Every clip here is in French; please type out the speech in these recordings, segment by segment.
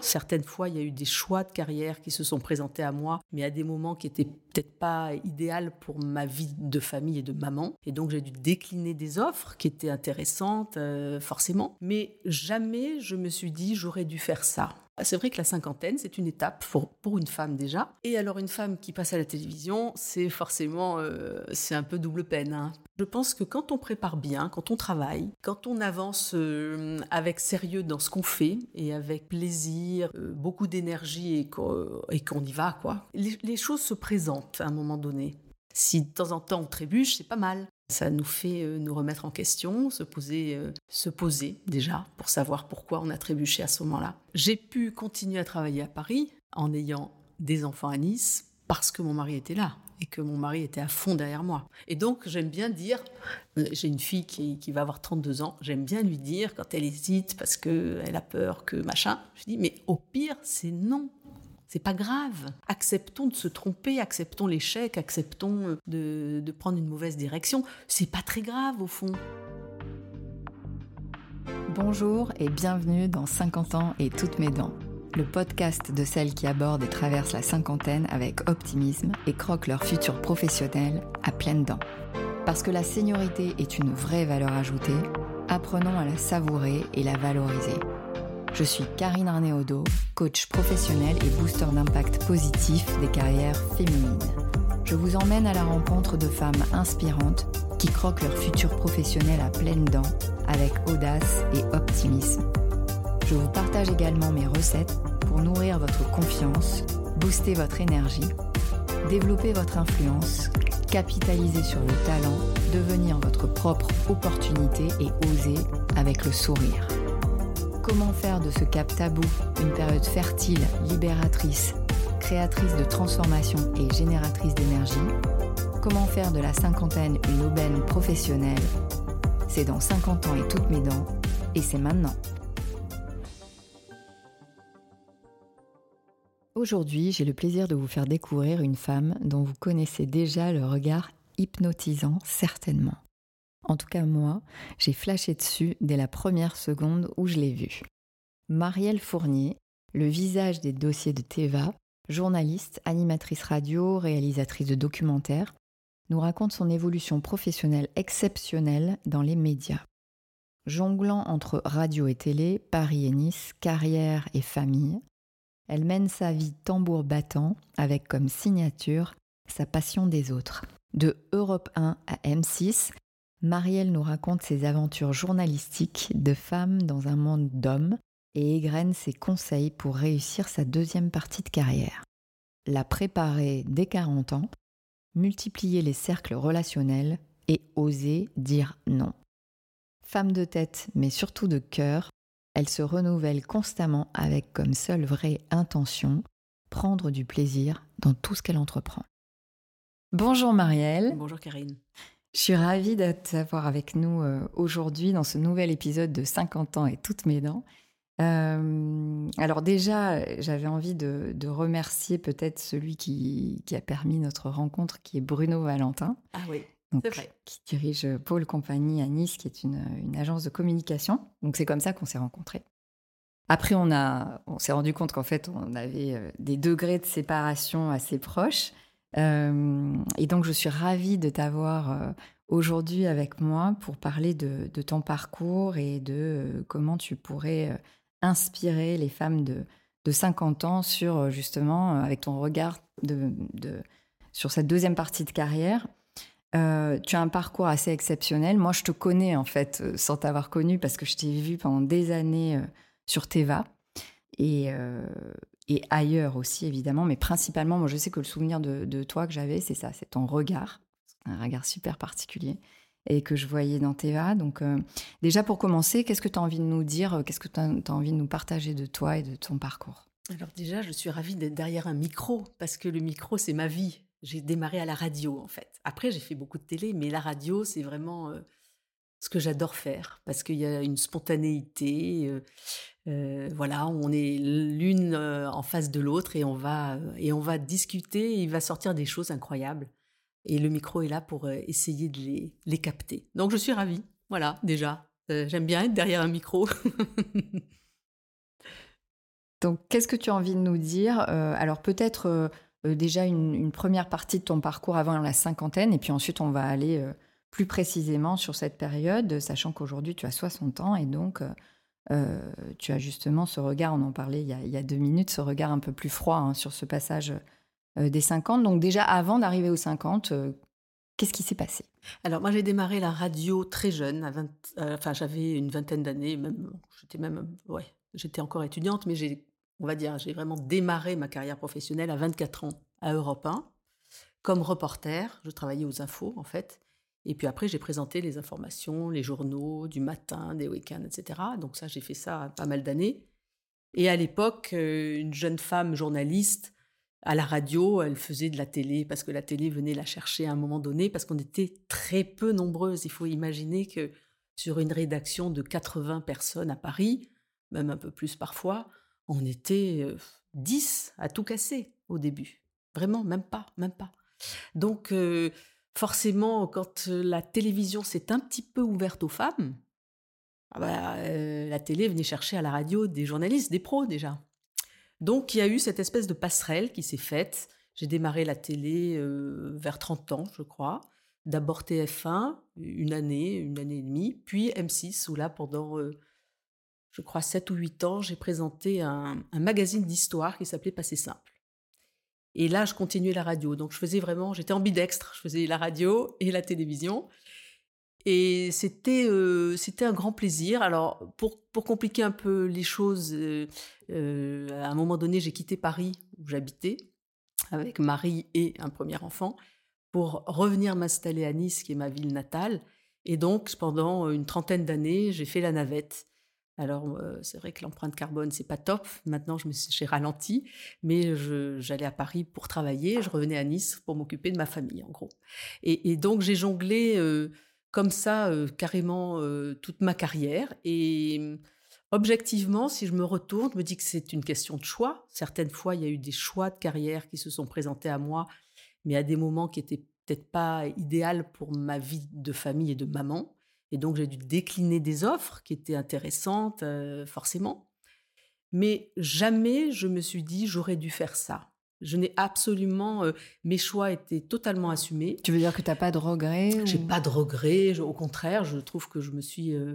Certaines fois, il y a eu des choix de carrière qui se sont présentés à moi, mais à des moments qui étaient peut-être pas idéal pour ma vie de famille et de maman. Et donc, j'ai dû décliner des offres qui étaient intéressantes, euh, forcément. Mais jamais je me suis dit, j'aurais dû faire ça. C'est vrai que la cinquantaine, c'est une étape pour, pour, une femme déjà. Et alors une femme qui passe à la télévision, c'est forcément, euh, c'est un peu double peine. Hein. Je pense que quand on prépare bien, quand on travaille, quand on avance euh, avec sérieux dans ce qu'on fait et avec plaisir, euh, beaucoup d'énergie et qu'on y va, quoi, les choses se présentent à un moment donné. Si de temps en temps on trébuche, c'est pas mal. Ça nous fait euh, nous remettre en question, se poser, euh, se poser déjà pour savoir pourquoi on a trébuché à ce moment-là. J'ai pu continuer à travailler à Paris en ayant des enfants à Nice parce que mon mari était là et que mon mari était à fond derrière moi. Et donc, j'aime bien dire, euh, j'ai une fille qui, qui, va avoir 32 ans, j'aime bien lui dire, quand elle hésite parce qu'elle a peur que machin, je dis, mais au pire, c'est non. C'est pas grave. Acceptons de se tromper, acceptons l'échec, acceptons euh, de, prendre une mauvaise direction. C'est pas très grave au fond. Bonjour et bienvenue dans 50 ans et toutes mes dents, le podcast de celles qui abordent et traversent la cinquantaine avec optimisme et croquent leur futur professionnel à pleines dents. Parce que la seniorité est une vraie valeur ajoutée, apprenons à la savourer et la valoriser. Je suis Karine Arnéodo, coach professionnel et booster d'impact positif des carrières féminines. Je vous emmène à la rencontre de femmes inspirantes qui croquent leur futur professionnel à pleines dents avec audace et optimisme. Je vous partage également mes recettes pour nourrir votre confiance, booster votre énergie, développer votre influence, capitaliser sur vos talents, devenir votre propre opportunité et oser avec le sourire. Comment faire de ce cap tabou une période fertile, libératrice, créatrice de transformation et génératrice d'énergie? Comment faire de la cinquantaine une aubaine professionnelle? C'est dans 50 ans et toutes mes dents, et c'est maintenant. Aujourd'hui, j'ai le plaisir de vous faire découvrir une femme dont vous connaissez déjà le regard hypnotisant certainement. En tout cas, moi, j'ai flashé dessus dès la première seconde où je l'ai vue. Marielle Fournier, le visage des dossiers de Teva, journaliste, animatrice radio, réalisatrice de documentaires, nous raconte son évolution professionnelle exceptionnelle dans les médias. Jonglant entre radio et télé, Paris et Nice, carrière et famille, elle mène sa vie tambour battant avec comme signature sa passion des autres. De Europe 1 à M6, Marielle nous raconte ses aventures journalistiques de femme dans un monde d'hommes et égrène ses conseils pour réussir sa deuxième partie de carrière. La préparer dès 40 ans, multiplier les cercles relationnels et oser dire non. Femme de tête, mais surtout de cœur, elle se renouvelle constamment avec comme seule vraie intention prendre du plaisir dans tout ce qu'elle entreprend. Bonjour Marielle. Bonjour Karine. Je suis ravie de t'avoir avec nous euh, aujourd'hui dans ce nouvel épisode de 50 ans et toutes mes dents. Euh, alors déjà, j'avais envie de, remercier peut-être celui qui, a permis notre rencontre, qui est Bruno Valentin. Ah oui, c'est vrai. Qui dirige Pôle Compagnie à Nice, qui est une, agence de communication. Donc c'est comme ça qu'on s'est rencontrés. Après, on, on s'est rendu compte qu'en fait, on avait euh, des degrés de séparation assez proches. Et donc, je suis ravie de t'avoir aujourd'hui avec moi pour parler de, ton parcours et de comment tu pourrais inspirer les femmes de, de 50 ans sur justement, avec ton regard de, sur cette deuxième partie de carrière. tu as un parcours assez exceptionnel. Moi, je te connais en fait sans t'avoir connu parce que je t'ai vu pendant des années sur Teva. Et, et ailleurs aussi évidemment, mais principalement, moi je sais que le souvenir de, toi que j'avais, c'est ça, c'est ton regard, un regard super particulier et que je voyais dans Teva. Donc euh, déjà pour commencer, qu'est-ce que tu as envie de nous dire, qu'est-ce que tu as, envie de nous partager de toi et de ton parcours? Alors déjà, je suis ravie d'être derrière un micro, parce que le micro, c'est ma vie. J'ai démarré à la radio en fait. Après, j'ai fait beaucoup de télé, mais la radio, c'est vraiment... Euh, ce que j'adore faire parce qu'il y a une spontanéité. Euh, euh, voilà, on est l'une euh, en face de l'autre et on va et on va discuter. Et il va sortir des choses incroyables. Et le micro est là pour essayer de les, les capter. Donc je suis ravie. Voilà, déjà, j'aime bien être derrière un micro. Donc, qu'est-ce que tu as envie de nous dire Alors, peut-être déjà une, première partie de ton parcours avant la cinquantaine, et puis ensuite, on va aller plus précisément sur cette période, sachant qu'aujourd'hui, tu as 60 ans, et donc, tu as justement ce regard, on en parlait il y a, deux minutes, ce regard un peu plus froid hein, sur ce passage des 50. Donc, déjà, avant d'arriver aux 50, Qu'est-ce qui s'est passé? Alors moi j'ai démarré la radio très jeune, à 20, euh, enfin j'avais une vingtaine d'années, même j'étais même ouais, j'étais encore étudiante, mais j'ai on va dire j'ai vraiment démarré ma carrière professionnelle à 24 ans à Europe 1 comme reporter. Je travaillais aux infos en fait, et puis après j'ai présenté les informations, les journaux du matin, des week-ends, etc. Donc ça j'ai fait ça pas mal d'années. Et à l'époque, euh, une jeune femme journaliste à la radio, elle faisait de la télé parce que la télé venait la chercher à un moment donné, parce qu'on était très peu nombreuses. Il faut imaginer que sur une rédaction de 80 personnes à Paris, même un peu plus parfois, on était 10 euh, à tout casser au début. Vraiment, même pas, même pas. Donc, euh, forcément, quand euh, la télévision s'est un petit peu ouverte aux femmes, ah bah, la télé venait chercher à la radio des journalistes, des pros déjà. Donc il y a eu cette espèce de passerelle qui s'est faite. J'ai démarré la télé euh, vers 30 ans, je crois. D'abord TF1, une année, une année et demie, puis M6, où là, pendant, euh, je crois, 7 ou 8 ans, j'ai présenté un, un magazine d'histoire qui s'appelait Passé Simple. Et là, je continuais la radio. Donc, je faisais vraiment, j'étais ambidextre. Je faisais la radio et la télévision. Et c'était euh, c'était un grand plaisir. Alors pour pour compliquer un peu les choses, euh, euh, à un moment donné, j'ai quitté Paris où j'habitais avec Marie et un premier enfant pour revenir m'installer à Nice, qui est ma ville natale. Et donc pendant une trentaine d'années, j'ai fait la navette. Alors c'est vrai que l'empreinte carbone c'est pas top. Maintenant je me j'ai ralenti, mais j'allais à Paris pour travailler, je revenais à Nice pour m'occuper de ma famille en gros. Et, donc j'ai jonglé comme ça carrément toute ma carrière. Et objectivement, si je me retourne, je me dis que c'est une question de choix. Certaines fois, il y a eu des choix de carrière qui se sont présentés à moi, mais à des moments qui étaient peut-être pas idéal pour ma vie de famille et de maman. Et donc, j'ai dû décliner des offres qui étaient intéressantes, forcément. Mais jamais je me suis dit, j'aurais dû faire ça. Je n'ai absolument. Euh, mes choix étaient totalement assumés. Tu veux dire que tu n'as pas de regrets J'ai pas de regrets. au contraire, je trouve que je me suis euh,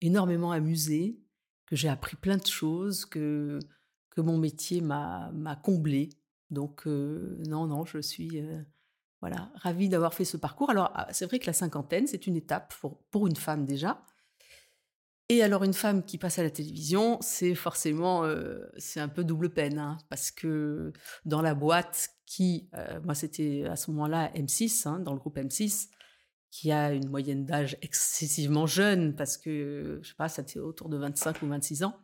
énormément amusée, que j'ai appris plein de choses, que, que mon métier m'a comblée. Donc, euh, non, non, je suis voilà, ravie d'avoir fait ce parcours. Alors, ah, c'est vrai que la cinquantaine, c'est une étape pour, pour une femme déjà. Et alors une femme qui passe à la télévision, c'est forcément, euh, c'est un peu double peine, hein, parce que dans la boîte qui, euh, moi c'était à ce moment-là M6, hein, dans le groupe M6, qui a une moyenne d'âge excessivement jeune, parce que, je sais pas, c'était autour de 25 ou 26 ans.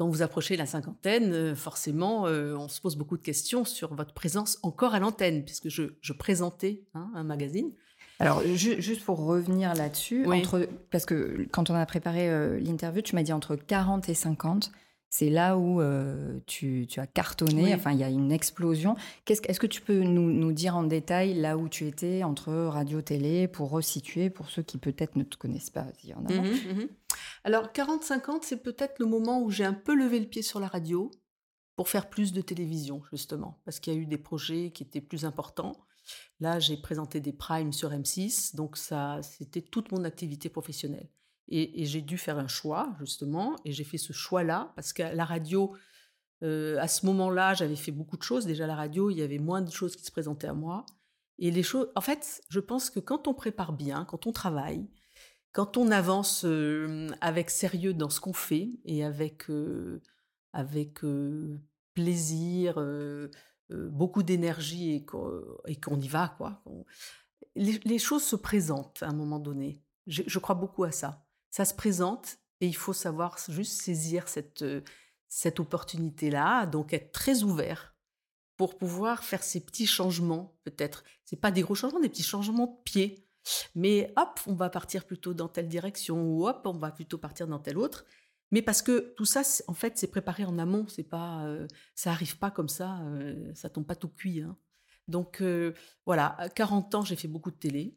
Quand vous approchez la cinquantaine, euh, forcément, on se pose beaucoup de questions sur votre présence encore à l'antenne, puisque je, présentais hein, un magazine. Alors, juste pour revenir là-dessus, parce que quand on a préparé euh, l'interview, tu m'as dit entre 40 et 50. C'est là où euh, tu, as cartonné, enfin il y a une explosion. Est-ce que tu peux nous, dire en détail là où tu étais entre radio-télé pour resituer pour ceux qui peut-être ne te connaissent pas y en a. Mhm, mhm. Alors 40-50, c'est peut-être le moment où j'ai un peu levé le pied sur la radio pour faire plus de télévision justement, parce qu'il y a eu des projets qui étaient plus importants. Là, j'ai présenté des primes sur M6, donc ça, c'était toute mon activité professionnelle. Et, j'ai dû faire un choix, justement, et j'ai fait ce choix-là, parce qu'à la radio, euh, à ce moment-là, j'avais fait beaucoup de choses. Déjà, la radio, il y avait moins de choses qui se présentaient à moi. Et les choses, en fait, je pense que quand on prépare bien, quand on travaille, quand on avance euh, avec sérieux dans ce qu'on fait et avec, euh, avec plaisir, beaucoup d'énergie et qu'on y va, quoi. Les, choses se présentent à un moment donné. Je, crois beaucoup à ça. Ça se présente et il faut savoir juste saisir cette, cette opportunité-là, donc être très ouvert pour pouvoir faire ces petits changements, peut-être. C'est pas des gros changements, des petits changements de pied. Mais hop, on va partir plutôt dans telle direction, ou hop, on va plutôt partir dans telle autre. Mais parce que tout ça, en fait, c'est préparé en amont. C'est pas, ça arrive pas comme ça. Euh, ça tombe pas tout cuit. Hein. Donc voilà, à 40 ans, j'ai fait beaucoup de télé.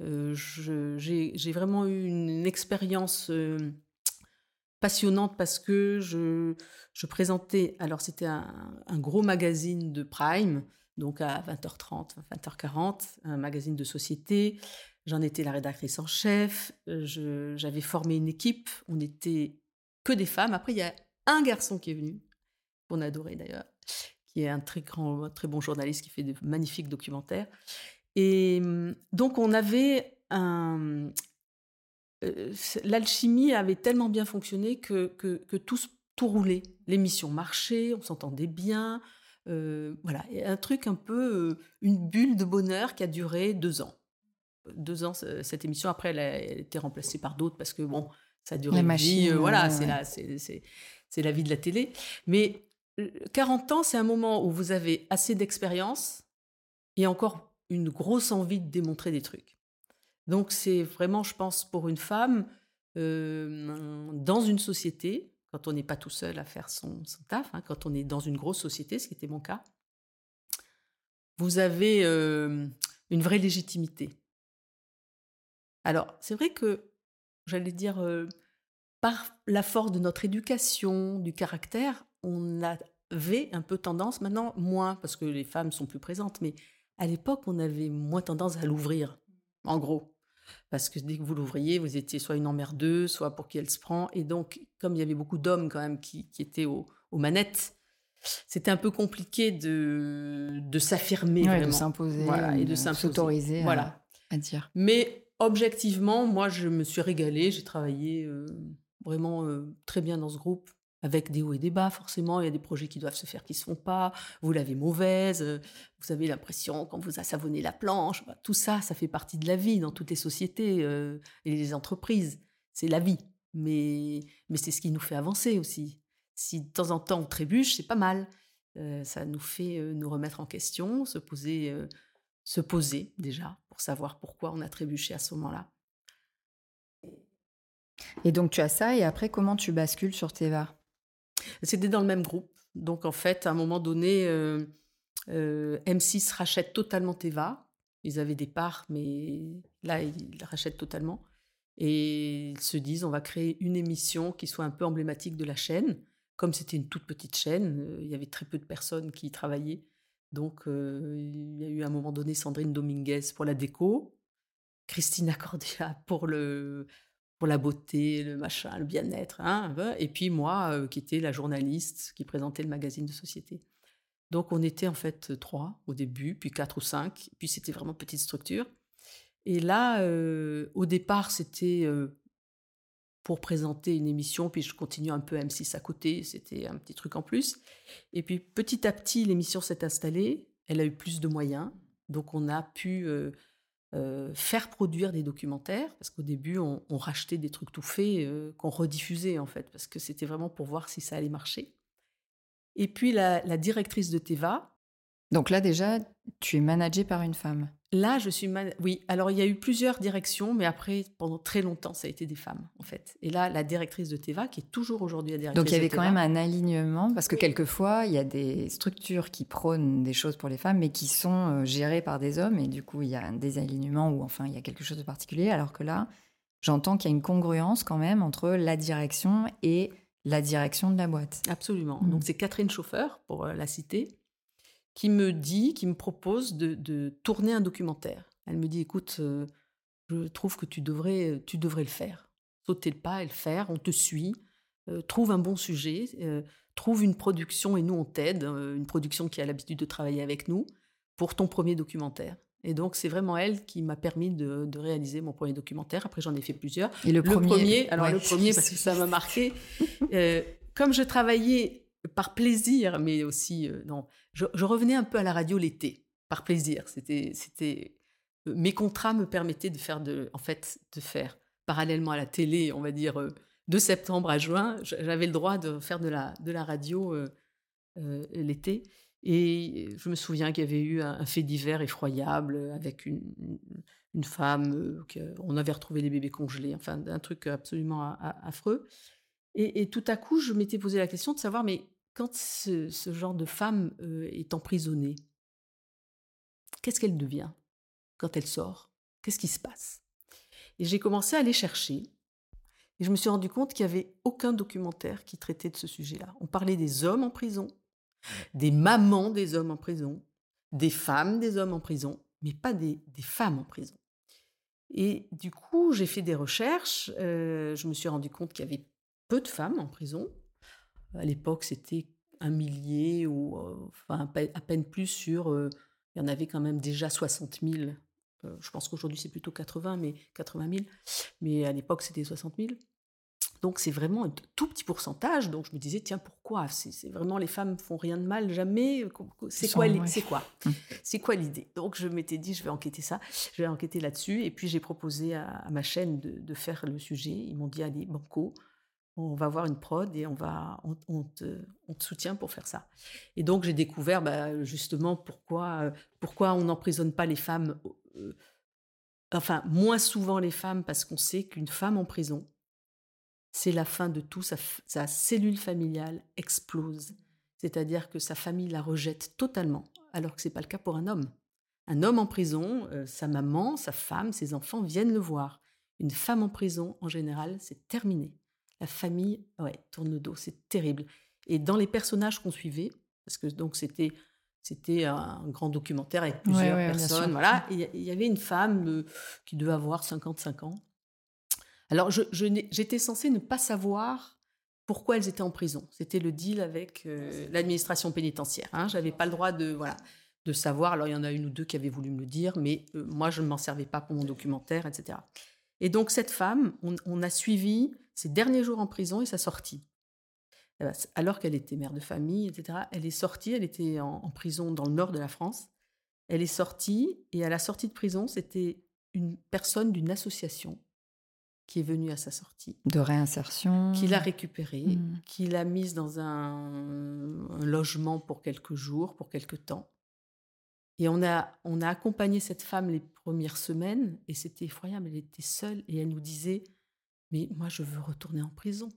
J'ai vraiment eu une, expérience passionnante parce que je, je présentais, alors c'était un, gros magazine de Prime, donc à 20h30, 20h40, un magazine de société. J'en étais la rédactrice en chef, j'avais formé une équipe, on n'était que des femmes. Après, il y a un garçon qui est venu, qu'on adorait d'ailleurs, qui est un très grand, très bon journaliste qui fait de magnifiques documentaires. Et hum, donc, on avait un, euh, l'alchimie avait tellement bien fonctionné que, que, tout, tout roulait. L'émission marchait, on s'entendait bien. Euh, voilà, un truc un peu, euh, une bulle de bonheur qui a duré deux ans. Deux ans, cette émission, après, elle a été remplacée par d'autres parce que, bon, ça a duré une vie. voilà, c'est la, c'est, la vie de la télé. Mais 40 ans, c'est un moment où vous avez assez d'expérience et encore une grosse envie de démontrer des trucs. Donc c'est vraiment, je pense, pour une femme, euh, dans une société, quand on n'est pas tout seul à faire son, taf, hein, quand on est dans une grosse société, ce qui était mon cas, vous avez euh, une vraie légitimité. Alors, c'est vrai que, j'allais dire, euh, par la force de notre éducation, du caractère, on avait un peu tendance, maintenant moins, parce que les femmes sont plus présentes, mais à l'époque, on avait moins tendance à l'ouvrir, en gros. Parce que dès que vous l'ouvriez, vous étiez soit une emmerdeuse, soit pour qui elle se prend. Et donc, comme il y avait beaucoup d'hommes quand même qui, étaient aux manettes, c'était un peu compliqué de, de s'affirmer De s'imposer. et de s'autoriser voilà. à, dire. Mais objectivement, moi, je me suis régalée. J'ai travaillé euh, vraiment euh, très bien dans ce groupe avec des hauts et des bas, forcément. Il y a des projets qui doivent se faire qui ne se font pas. Vous l'avez mauvaise. Euh, vous avez l'impression qu'on vous a savonné la planche. Tout ça, ça fait partie de la vie dans toutes les sociétés euh, et les entreprises. C'est la vie. Mais, mais c'est ce qui nous fait avancer aussi. Si de temps en temps on trébuche, c'est pas mal. Euh, ça nous fait nous remettre en question, se poser, se poser déjà pour savoir pourquoi on a trébuché à ce moment-là. Et donc tu as ça, et après comment tu bascules sur Teva c'était dans le même groupe. Donc en fait, à un moment donné, euh, euh, M6 rachète totalement Teva. Ils avaient des parts, mais là, ils rachètent totalement. Et ils se disent, on va créer une émission qui soit un peu emblématique de la chaîne. Comme c'était une toute petite chaîne, euh, il y avait très peu de personnes qui y travaillaient. Donc il y a eu à un moment donné Sandrine Dominguez pour la déco, Christina Cordea pour le, pour la beauté, le machin, le bien-être. Hein, et puis moi, euh, qui était la journaliste qui présentait le magazine de société. Donc on était en fait trois au début, puis quatre ou cinq, puis c'était vraiment petite structure. Et là, euh, au départ, c'était euh, pour présenter une émission, puis je continue un peu M6 à côté, c'était un petit truc en plus. Et puis petit à petit, l'émission s'est installée, elle a eu plus de moyens, donc on a pu euh, faire produire des documentaires, parce qu'au début, on, rachetait des trucs tout faits euh, qu'on rediffusait, en fait, parce que c'était vraiment pour voir si ça allait marcher. Et puis, la, la directrice de Teva. Donc là, déjà, tu es managée par une femme. Là, je suis. Oui, alors il y a eu plusieurs directions, mais après, pendant très longtemps, ça a été des femmes, en fait. Et là, la directrice de Teva, qui est toujours aujourd'hui la directrice Donc il y avait quand même un alignement, parce que quelquefois, il y a des structures qui prônent des choses pour les femmes, mais qui sont euh, gérées par des hommes, et du coup, il y a un désalignement ou enfin, il y a quelque chose de particulier, alors que là, j'entends qu'il y a une congruence quand même entre la direction et la direction de la boîte. Absolument. Mmh. Donc c'est Catherine Chauffeur, pour euh, la citer qui me dit, qui me propose de, tourner un documentaire. Elle me dit, écoute, euh, je trouve que tu devrais, tu devrais le faire. Sauter le pas et le faire, on te suit, euh, trouve un bon sujet, euh, trouve une production et nous on t'aide, une production qui a l'habitude de travailler avec nous, pour ton premier documentaire. Et donc, c'est vraiment elle qui m'a permis de, réaliser mon premier documentaire. Après, j'en ai fait plusieurs. Et le, premier, alors le premier, parce que ça m'a marqué. comme je travaillais par plaisir, mais aussi euh, non. Je, revenais un peu à la radio l'été, par plaisir. C'était, c'était euh, mes contrats me permettaient de faire de, en fait, de faire parallèlement à la télé, on va dire euh, de septembre à juin, j'avais le droit de faire de la de la radio l'été. Et je me souviens qu'il y avait eu un, fait divers effroyable avec une, une femme, on avait retrouvé les bébés congelés, enfin un truc absolument affreux. Et, tout à coup, je m'étais posé la question de savoir, mais quand ce, genre de femme est emprisonnée, qu'est-ce qu'elle devient quand elle sort? Qu'est-ce qui se passe? Et j'ai commencé à aller chercher. Et je me suis rendu compte qu'il n'y avait aucun documentaire qui traitait de ce sujet-là. On parlait des hommes en prison, des mamans des hommes en prison, des femmes des hommes en prison, mais pas des, femmes en prison. Et du coup, j'ai fait des recherches. Euh, je me suis rendu compte qu'il y avait peu de femmes en prison. À l'époque, c'était un millier ou euh, enfin à peine plus sur. Euh, il y en avait quand même déjà 60 000 euh, je pense qu'aujourd'hui c'est plutôt 80, mais 80 000. Mais à l'époque c'était 60 000. Donc c'est vraiment un tout petit pourcentage. Donc je me disais, tiens, pourquoi? C'est vraiment les femmes font rien de mal, jamais? C'est quoi C'est quoi? C'est quoi l'idée? Donc je m'étais dit, je vais enquêter ça, je vais enquêter là-dessus. Et puis j'ai proposé à, ma chaîne de, faire le sujet. Ils m'ont dit, allez, banco, on va voir une prod et on va, on, te, soutient pour faire ça. Et donc j'ai découvert bah, justement pourquoi, pourquoi on n'emprisonne pas les femmes euh, enfin moins souvent les femmes parce qu'on sait qu'une femme en prison, c'est la fin de tout, sa, cellule familiale explose. C'est-à-dire que sa famille la rejette totalement, alors que ce n'est pas le cas pour un homme. Un homme en prison, euh, sa maman, sa femme, ses enfants viennent le voir. Une femme en prison, en général, c'est terminé. La famille, ouais, tourne le dos, c'est terrible. Et dans les personnages qu'on suivait, parce que donc c'était c'était un grand documentaire avec plusieurs personnes. Voilà. Il y avait une femme euh, qui devait avoir 55 ans. Alors, j'étais censée ne pas savoir pourquoi elles étaient en prison. C'était le deal avec euh, l'administration pénitentiaire. Hein. Je n'avais pas le droit de, voilà, de savoir. Alors, il y en a une ou deux qui avaient voulu me le dire, mais euh, moi, je ne m'en servais pas pour mon documentaire, etc. Et donc, cette femme, on, on a suivi ses derniers jours en prison et sa sortie. Eh ben, alors qu'elle était mère de famille, etc. Elle est sortie, elle était en, prison dans le nord de la France. Elle est sortie, et à la sortie de prison, c'était une personne d'une association qui est venue à sa sortie. De réinsertion. Qui l'a récupérée, mmh. qui l'a mise dans un, logement pour quelques jours, pour quelques temps. Et on a, on a accompagné cette femme les premières semaines, et c'était effroyable, elle était seule, et elle nous disait, mais moi je veux retourner en prison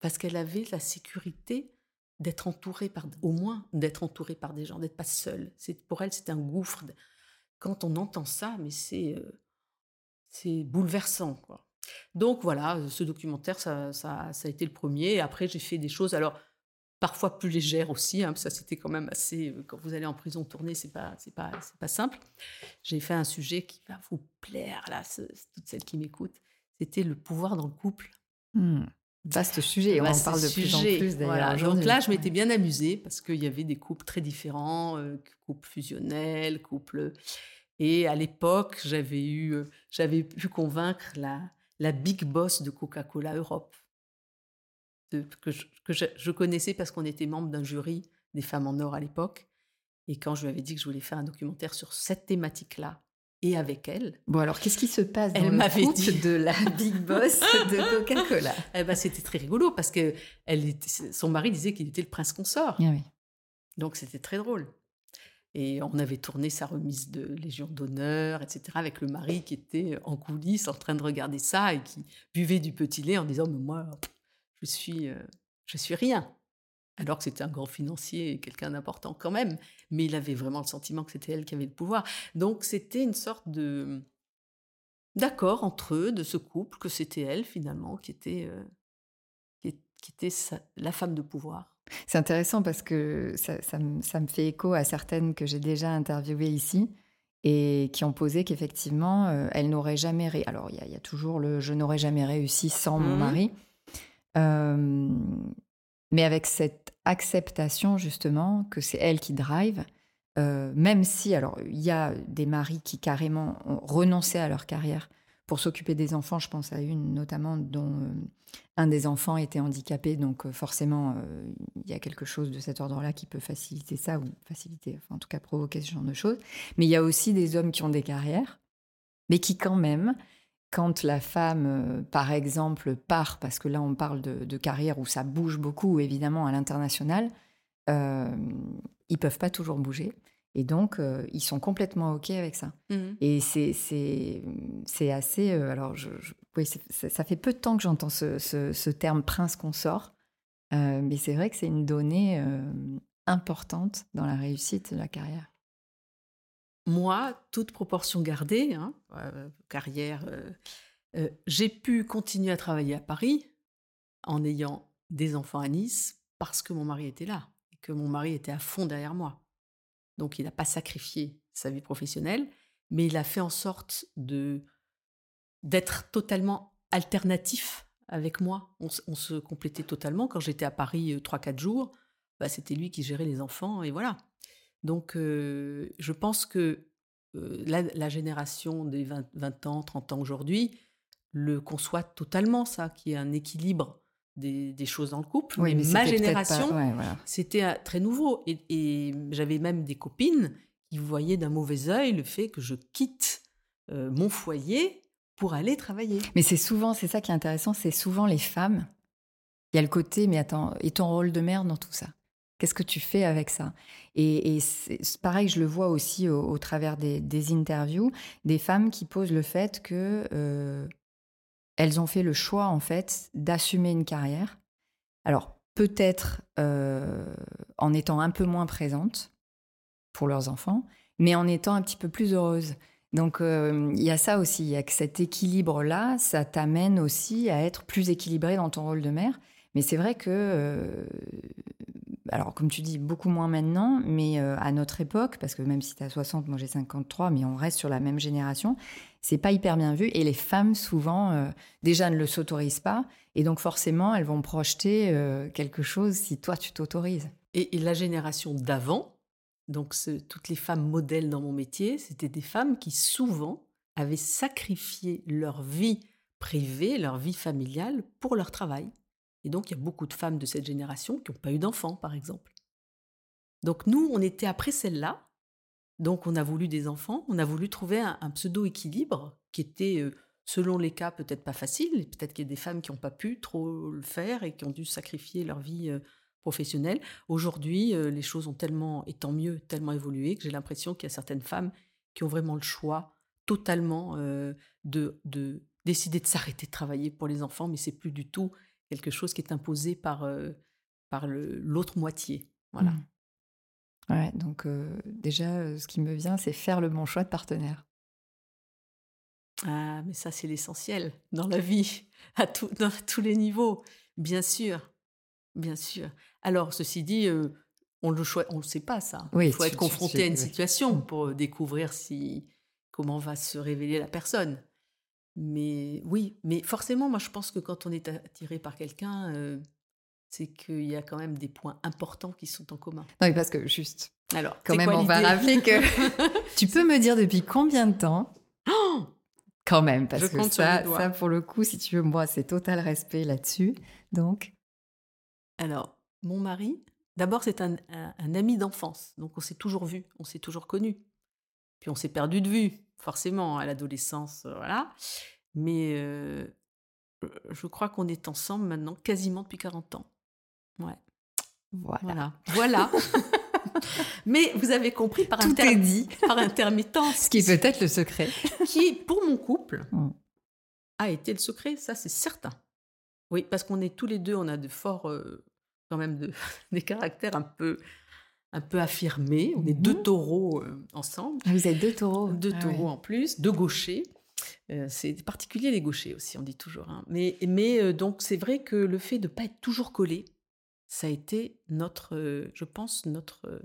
parce qu'elle avait la sécurité d'être entourée par, au moins d'être entourée par des gens, d'être pas seule. C'est pour elle, c'est un gouffre. Quand on entend ça, mais c'est euh, c'est bouleversant. Donc voilà, ce documentaire, ça, ça, ça a été le premier. après, j'ai fait des choses, alors parfois plus légères aussi. Hein, ça, c'était quand même assez. Euh, quand vous allez en prison tourner, c'est pas, c'est pas, c'est pas simple. J'ai fait un sujet qui va vous plaire là, toutes celles qui m'écoutent. C'était le pouvoir dans le couple. Mmh. Vaste sujet, on en parle de plus en plus d'ailleurs. Donc là, je m'étais bien amusée parce qu'il y avait des couples très différents, euh, couples fusionnels, couples. Et à l'époque, j'avais eu, euh, j'avais pu convaincre la, la big boss de Coca-Cola Europe, que, je, que je, connaissais parce qu'on était membre d'un jury des femmes en or à l'époque. Et quand je lui avais dit que je voulais faire un documentaire sur cette thématique-là, et avec elle. Bon, alors qu'est-ce qui se passe dans elle le dit... de la big boss de Coca-Cola? Eh ben, C'était très rigolo parce que elle était... son mari disait qu'il était le prince consort. Ah oui. Donc c'était très drôle. Et on avait tourné sa remise de Légion d'honneur, etc., avec le mari qui était en coulisses en train de regarder ça et qui buvait du petit lait en disant Mais moi, je suis, euh, je suis rien alors que c'était un grand financier et quelqu'un d'important quand même, mais il avait vraiment le sentiment que c'était elle qui avait le pouvoir. Donc c'était une sorte de d'accord entre eux, de ce couple, que c'était elle finalement qui était, euh, qui, était la femme de pouvoir. C'est intéressant parce que ça, me, fait écho à certaines que j'ai déjà interviewées ici et qui ont posé qu'effectivement, euh, elles n'auraient jamais... Alors, il y, a toujours le « je n'aurais jamais réussi sans mon mmh. mari euh, mais avec cette acceptation justement que c'est elle qui drive, euh, même si, alors il y a des maris qui carrément ont renoncé à leur carrière pour s'occuper des enfants, je pense à une notamment dont euh, un des enfants était handicapé, donc euh, forcément il y a quelque chose de cet ordre-là qui peut faciliter ça, ou faciliter, en tout cas provoquer ce genre de choses. Mais il y a aussi des hommes qui ont des carrières, mais qui quand même quand la femme, euh, par exemple, part, parce que là on parle de, carrière où ça bouge beaucoup, évidemment, à l'international, euh, ils peuvent pas toujours bouger. Et donc, euh, ils sont complètement OK avec ça. Mmh. Et c'est assez... Euh, alors, je, oui, ça fait peu de temps que j'entends ce, ce, terme prince consort, mais c'est vrai que c'est une donnée importante dans la réussite de la carrière moi, toute proportion gardée, hein, euh, carrière, euh, Euh, j'ai pu continuer à travailler à Paris en ayant des enfants à Nice parce que mon mari était là et que mon mari était à fond derrière moi. Donc il n'a pas sacrifié sa vie professionnelle, mais il a fait en sorte de d'être totalement alternatif avec moi. On, se complétait totalement. Quand j'étais à Paris 3-4 jours, bah, c'était lui qui gérait les enfants et voilà. Donc je pense que la, génération des 20, ans, 30 ans aujourd'hui le conçoit totalement, ça, qui est un équilibre des, choses dans le couple. Oui, mais, ma génération, c'était très nouveau. Et, j'avais même des copines qui voyaient d'un mauvais œil le fait que je quitte mon foyer pour aller travailler. Mais c'est souvent, c'est ça qui est intéressant, c'est souvent les femmes. Il y a le côté, mais attends, et ton rôle de mère dans tout ça? Qu'est-ce que tu fais avec ça? Et, c'est pareil, je le vois aussi au, travers des, interviews, des femmes qui posent le fait que euh, elles ont fait le choix en fait d'assumer une carrière. Alors peut-être euh, en étant un peu moins présentes pour leurs enfants, mais en étant un petit peu plus heureuses. Donc euh, il y a ça aussi, il y a que cet équilibre-là, ça t'amène aussi à être plus équilibré dans ton rôle de mère. Mais c'est vrai que alors comme tu dis, beaucoup moins maintenant, mais euh, à notre époque, parce que même si tu as 60, moi j'ai 53, mais on reste sur la même génération, c'est pas hyper bien vu. Et les femmes, souvent, euh, déjà ne le s'autorisent pas. Et donc forcément, elles vont projeter euh, quelque chose si toi, tu t'autorises. Et, la génération d'avant, donc toutes les femmes modèles dans mon métier, c'était des femmes qui souvent avaient sacrifié leur vie privée, leur vie familiale pour leur travail. Et donc, il y a beaucoup de femmes de cette génération qui n'ont pas eu d'enfants, par exemple. Donc, nous, on était après celle-là. Donc, on a voulu des enfants. On a voulu trouver un, pseudo-équilibre qui était, euh, selon les cas, peut-être pas facile. Peut-être qu'il y a des femmes qui n'ont pas pu trop le faire et qui ont dû sacrifier leur vie euh, professionnelle. Aujourd'hui, euh, les choses ont tellement, et tant mieux, tellement évolué que j'ai l'impression qu'il y a certaines femmes qui ont vraiment le choix totalement de, de décider de s'arrêter de travailler pour les enfants, mais c'est plus du tout quelque chose qui est imposé par, euh, par l'autre moitié. Voilà. Mmh. Ouais, donc euh, déjà, ce qui me vient, c'est faire le bon choix de partenaire. Ah, mais ça, c'est l'essentiel dans la vie, à, tout, dans, tous les niveaux, bien sûr. Bien sûr. Alors, ceci dit, on le on le sait pas ça. Il faut être confronté à une situation mmh. pour découvrir si comment va se révéler la personne. Mais oui, mais forcément, moi, je pense que quand on est attiré par quelqu'un, euh, c'est qu'il y a quand même des points importants qui sont en commun. Non, mais parce que juste, alors, quand même, on va rappeler que tu peux me dire depuis combien de temps oh Quand même, parce que ça, ça, pour le coup, si tu veux, moi, c'est total respect là-dessus. Donc, alors, mon mari, d'abord, c'est un, un ami d'enfance, donc on s'est toujours vu, on s'est toujours connu, puis on s'est perdu de vue forcément, à l'adolescence, euh, voilà. Mais euh, je crois qu'on est ensemble maintenant quasiment depuis 40 ans. Ouais. Voilà. Voilà. Mais vous avez compris par, Tout est dit. par intermittence. Ce qui est peut-être le secret. qui, pour mon couple, mm. a été le secret, ça c'est certain. Oui, parce qu'on est tous les deux, on a de forts, euh, quand même, de, des caractères un peu un peu affirmé. On est deux mhm. taureaux euh, ensemble. Ah, vous êtes deux taureaux. Deux ah taureaux en plus, deux gauchers. Euh, c'est particulier les gauchers aussi, on dit toujours. Hein. Mais, mais euh, donc c'est vrai que le fait de ne pas être toujours collé, ça a été notre, je pense, notre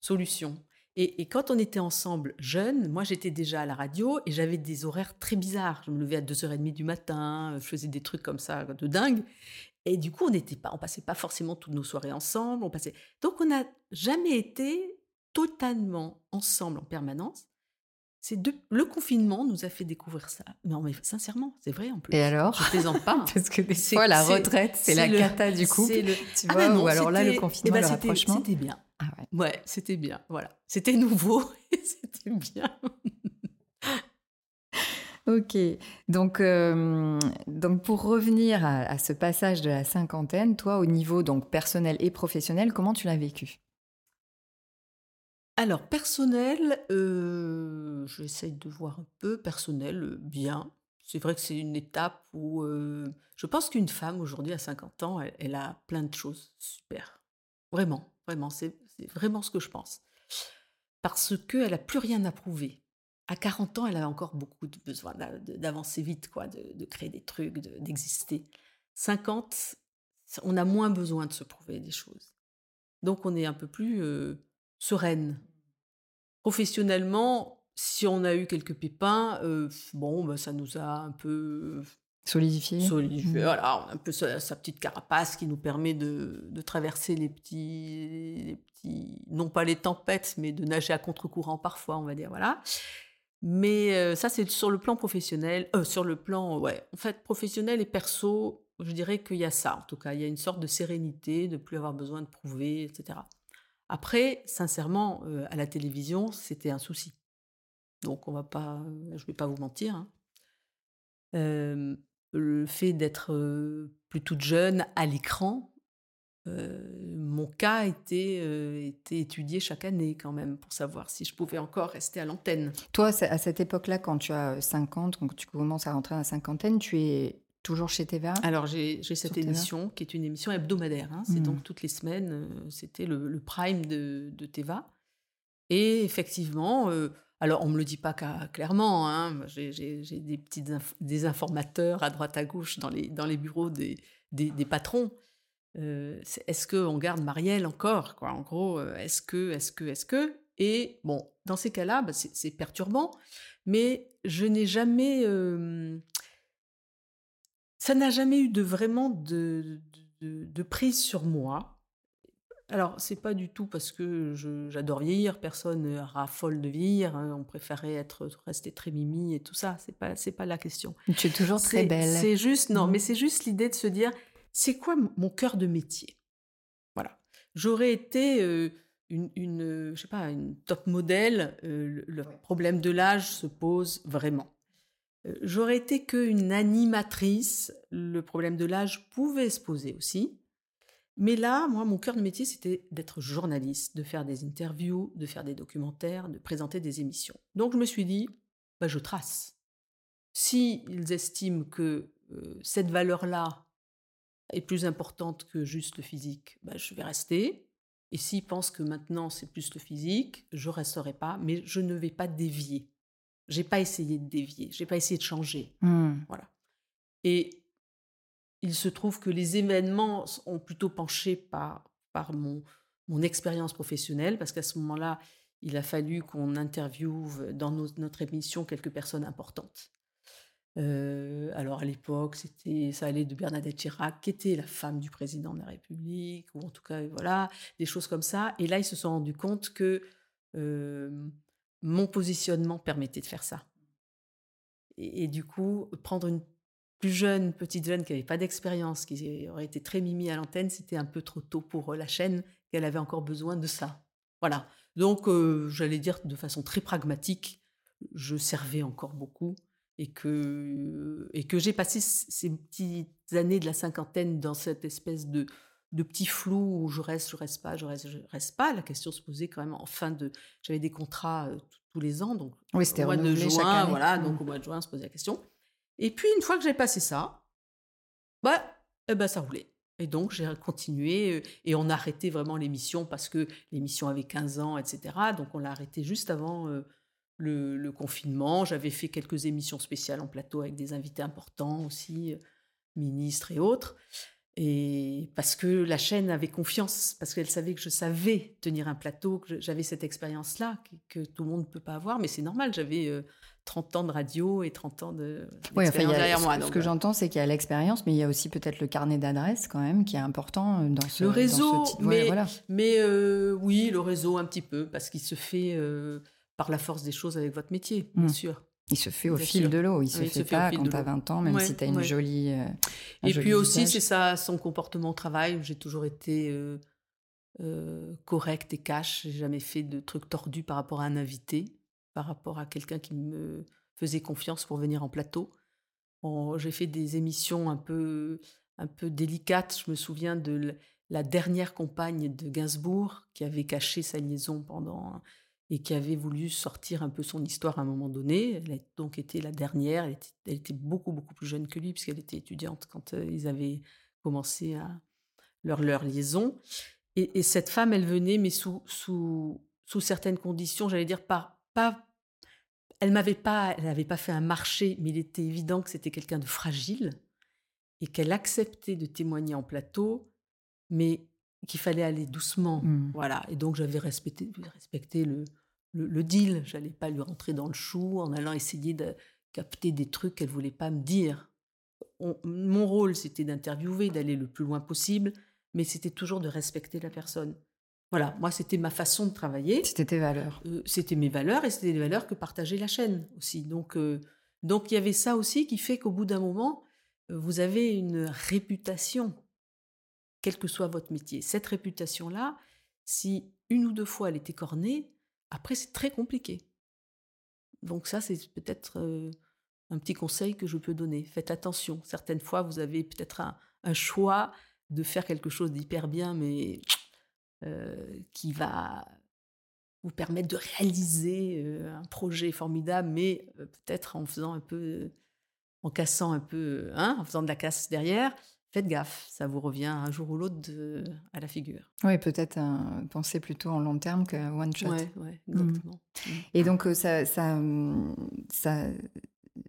solution. Et, et, quand on était ensemble jeunes, moi j'étais déjà à la radio et j'avais des horaires très bizarres. Je me levais à 2h30 du matin, je faisais des trucs comme ça de dingue. Et du coup, on n'était pas, on passait pas forcément toutes nos soirées ensemble. On passait, donc on n'a jamais été totalement ensemble en permanence. C'est le confinement nous a fait découvrir ça. Non, mais sincèrement, c'est vrai en plus. Et alors Je plaisante pas. Hein. Parce que des fois, la retraite, c'est la cata du couple. Le... Tu ah vois, ben ou alors là, le eh confinement, ben, le rapprochement. C'était bien. Ah ouais, ouais c'était bien. Voilà, c'était nouveau et c'était bien. Ok, donc, euh, donc pour revenir à, ce passage de la cinquantaine, toi au niveau donc personnel et professionnel, comment tu l'as vécu? Alors personnel, euh, j'essaye de voir un peu, personnel, bien. C'est vrai que c'est une étape où je pense qu'une femme aujourd'hui à 50 ans, elle, elle, a plein de choses super. Vraiment, vraiment, c'est vraiment ce que je pense. Parce qu'elle n'a plus rien à prouver à 40 ans, elle a encore beaucoup de besoin d'avancer vite, quoi, de, créer des trucs, d'exister. 50, on a moins besoin de se prouver des choses. Donc on est un peu plus sereine. Professionnellement, si on a eu quelques pépins, bon, bah, ça nous a un peu solidifié. Solidifié, mmh. voilà, on a un peu sa, petite carapace qui nous permet de, traverser les petits, les petits, non pas les tempêtes, mais de nager à contre-courant parfois, on va dire, voilà. Mais ça, c'est sur le plan professionnel, sur le plan, ouais, en fait, professionnel et perso, je dirais qu'il y a ça, en tout cas, il y a une sorte de sérénité, de plus avoir besoin de prouver, etc. Après, sincèrement, à la télévision, c'était un souci. Donc, on va pas, je ne vais pas vous mentir. Hein. Le fait d'être plus toute jeune à l'écran, mon cas était, était étudié chaque année quand même pour savoir si je pouvais encore rester à l'antenne. Toi, à cette époque-là, quand tu as 50, quand tu commences à rentrer à la cinquantaine, tu es toujours chez TVA Alors j'ai cette émission qui est une émission hebdomadaire. Hein. C'est donc mmh. toutes les semaines, c'était le, prime de, de Teva. Et effectivement, alors on me le dit pas clairement, hein. j'ai des des informateurs à droite à gauche dans les, dans les bureaux des, des patrons. Euh, est-ce qu'on garde Marielle encore En gros, euh, est-ce que, est-ce que, est-ce que? Et bon, dans ces cas-là, bah, c'est perturbant, mais je n'ai jamais... ça n'a jamais eu de vraiment de, de, prise sur moi. Alors, c'est pas du tout parce que j'adore vieillir, personne raffole de vieillir, hein, on préférait être rester très mimi et tout ça, c'est pas c'est pas la question. Tu es toujours très belle. C'est juste non, mmh. mais c'est juste l'idée de se dire c'est quoi mon cœur de métier? Voilà. J'aurais été une, une, je sais pas, une top modèle. le problème de l'âge se pose vraiment. J'aurais été qu'une animatrice. Le problème de l'âge pouvait se poser aussi. Mais là, moi, mon cœur de métier, c'était d'être journaliste, de faire des interviews, de faire des documentaires, de présenter des émissions. Donc, je me suis dit, bah, je trace. Si ils estiment que cette valeur-là est plus importante que juste le physique, bah, je vais rester. Et s'ils pensent que maintenant c'est plus le physique, je resterai pas, mais je ne vais pas dévier. J'ai pas essayé de dévier, j'ai pas essayé de changer. Mmh. Voilà. Et il se trouve que les événements ont plutôt penché par, par mon, mon expérience professionnelle, parce qu'à ce moment-là, il a fallu qu'on interviewe dans notre émission quelques personnes importantes. Euh, alors à l'époque, ça allait de Bernadette Chirac, qui était la femme du président de la République, ou en tout cas, voilà, des choses comme ça. Et là, ils se sont rendus compte que euh, mon positionnement permettait de faire ça. Et, du coup, prendre une plus jeune, petite jeune qui n'avait pas d'expérience, qui aurait été très mimi à l'antenne, c'était un peu trop tôt pour la chaîne, qu'elle avait encore besoin de ça. Voilà. Donc, euh, j'allais dire de façon très pragmatique, je servais encore beaucoup et que, et que j'ai passé ces petites années de la cinquantaine dans cette espèce de, de petit flou où je reste, je reste pas, je reste, je reste pas. La question se posait quand même en fin de. J'avais des contrats tous les ans, donc oui, au mois de juin, voilà, donc mmh. au mois de juin, on se posait la question. Et puis une fois que j'ai passé ça, bah, eh ben ça roulait. Et donc j'ai continué et on a arrêté vraiment l'émission parce que l'émission avait 15 ans, etc. Donc on l'a arrêté juste avant le, confinement. J'avais fait quelques émissions spéciales en plateau avec des invités importants aussi, euh, ministres et autres. Et parce que la chaîne avait confiance, parce qu'elle savait que je savais tenir un plateau, que j'avais cette expérience-là, que, tout le monde ne peut pas avoir, mais c'est normal, j'avais 30 euh, ans de radio et 30 ans de oui, derrière moi. Ce que euh. j'entends, c'est qu'il y a l'expérience, mais il y a aussi peut-être le carnet d'adresses quand même, qui est important dans ce Le réseau, mais, voilà. mais oui, le réseau un petit peu, parce qu'il se fait par la force des choses avec votre métier, bien mmh. sûr. Il se fait au fil de l'eau, il se fait pas quand tu as 20 ans, même si tu as une jolie. Euh, et puis aussi, c'est ça, son comportement au travail. J'ai toujours été euh, euh, correct et cash. J'ai jamais fait de trucs tordus par rapport à un invité, par rapport à quelqu'un qui me faisait confiance pour venir en plateau. J'ai fait des émissions un peu, un peu délicates. Je me souviens de la dernière compagne de Gainsbourg qui avait caché sa liaison pendant et qui avait voulu sortir un peu son histoire à un moment donné. Elle a donc été la dernière. Elle était, beaucoup, beaucoup plus jeune que lui, puisqu'elle était étudiante quand euh, ils avaient commencé leur, leur liaison. Et, cette femme, elle venait, mais sous, sous, sous certaines conditions, j'allais dire, pas, pas, elle m'avait pas, elle n'avait pas fait un marché, mais il était évident que c'était quelqu'un de fragile et qu'elle acceptait de témoigner en plateau, mais qu'il fallait aller doucement. Mmh. Voilà. Et donc j'avais respecté, respecté le, le, le deal. J'allais pas lui rentrer dans le chou en allant essayer de capter des trucs qu'elle voulait pas me dire. mon rôle, c'était d'interviewer, d'aller le plus loin possible, mais c'était toujours de respecter la personne. Voilà, moi, c'était ma façon de travailler. C'était tes valeurs. Euh, c'était mes valeurs et c'était les valeurs que partageait la chaîne aussi. Donc, euh, donc il y avait ça aussi qui fait qu'au bout d'un moment, euh, vous avez une réputation, quel que soit votre métier. Cette réputation-là, si une ou deux fois elle était cornée, après c'est très compliqué. Donc ça, c'est peut-être un petit conseil que je peux donner. Faites attention. Certaines fois, vous avez peut-être un, un choix de faire quelque chose d'hyper bien, mais euh, qui va vous permettre de réaliser un projet formidable, mais peut-être en faisant un peu, en cassant un peu, hein, en faisant de la casse derrière. Faites gaffe, ça vous revient un jour ou l'autre à la figure. Oui, peut-être penser plutôt en long terme qu'à one shot. Oui, ouais, exactement. Mmh. Et donc, ça, ça, ça,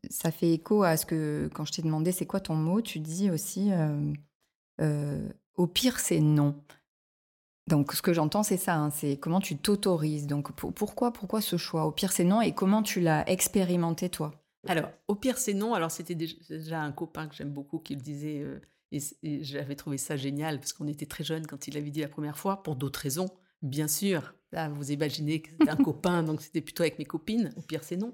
ça, fait écho à ce que, quand je t'ai demandé c'est quoi ton mot, tu dis aussi, au pire, c'est non. Donc, ce que j'entends, c'est ça, hein, c'est comment tu t'autorises. Donc, pourquoi, pourquoi ce choix? Au pire, c'est non, et comment tu l'as expérimenté, toi? Alors, au pire, c'est non. Alors, c'était déjà un copain que j'aime beaucoup qui le disait, euh, et, j'avais trouvé ça génial, parce qu'on était très jeunes quand il l'avait dit la première fois, pour d'autres raisons, bien sûr. Là, vous imaginez que c'était un copain, donc c'était plutôt avec mes copines. Au pire, c'est non.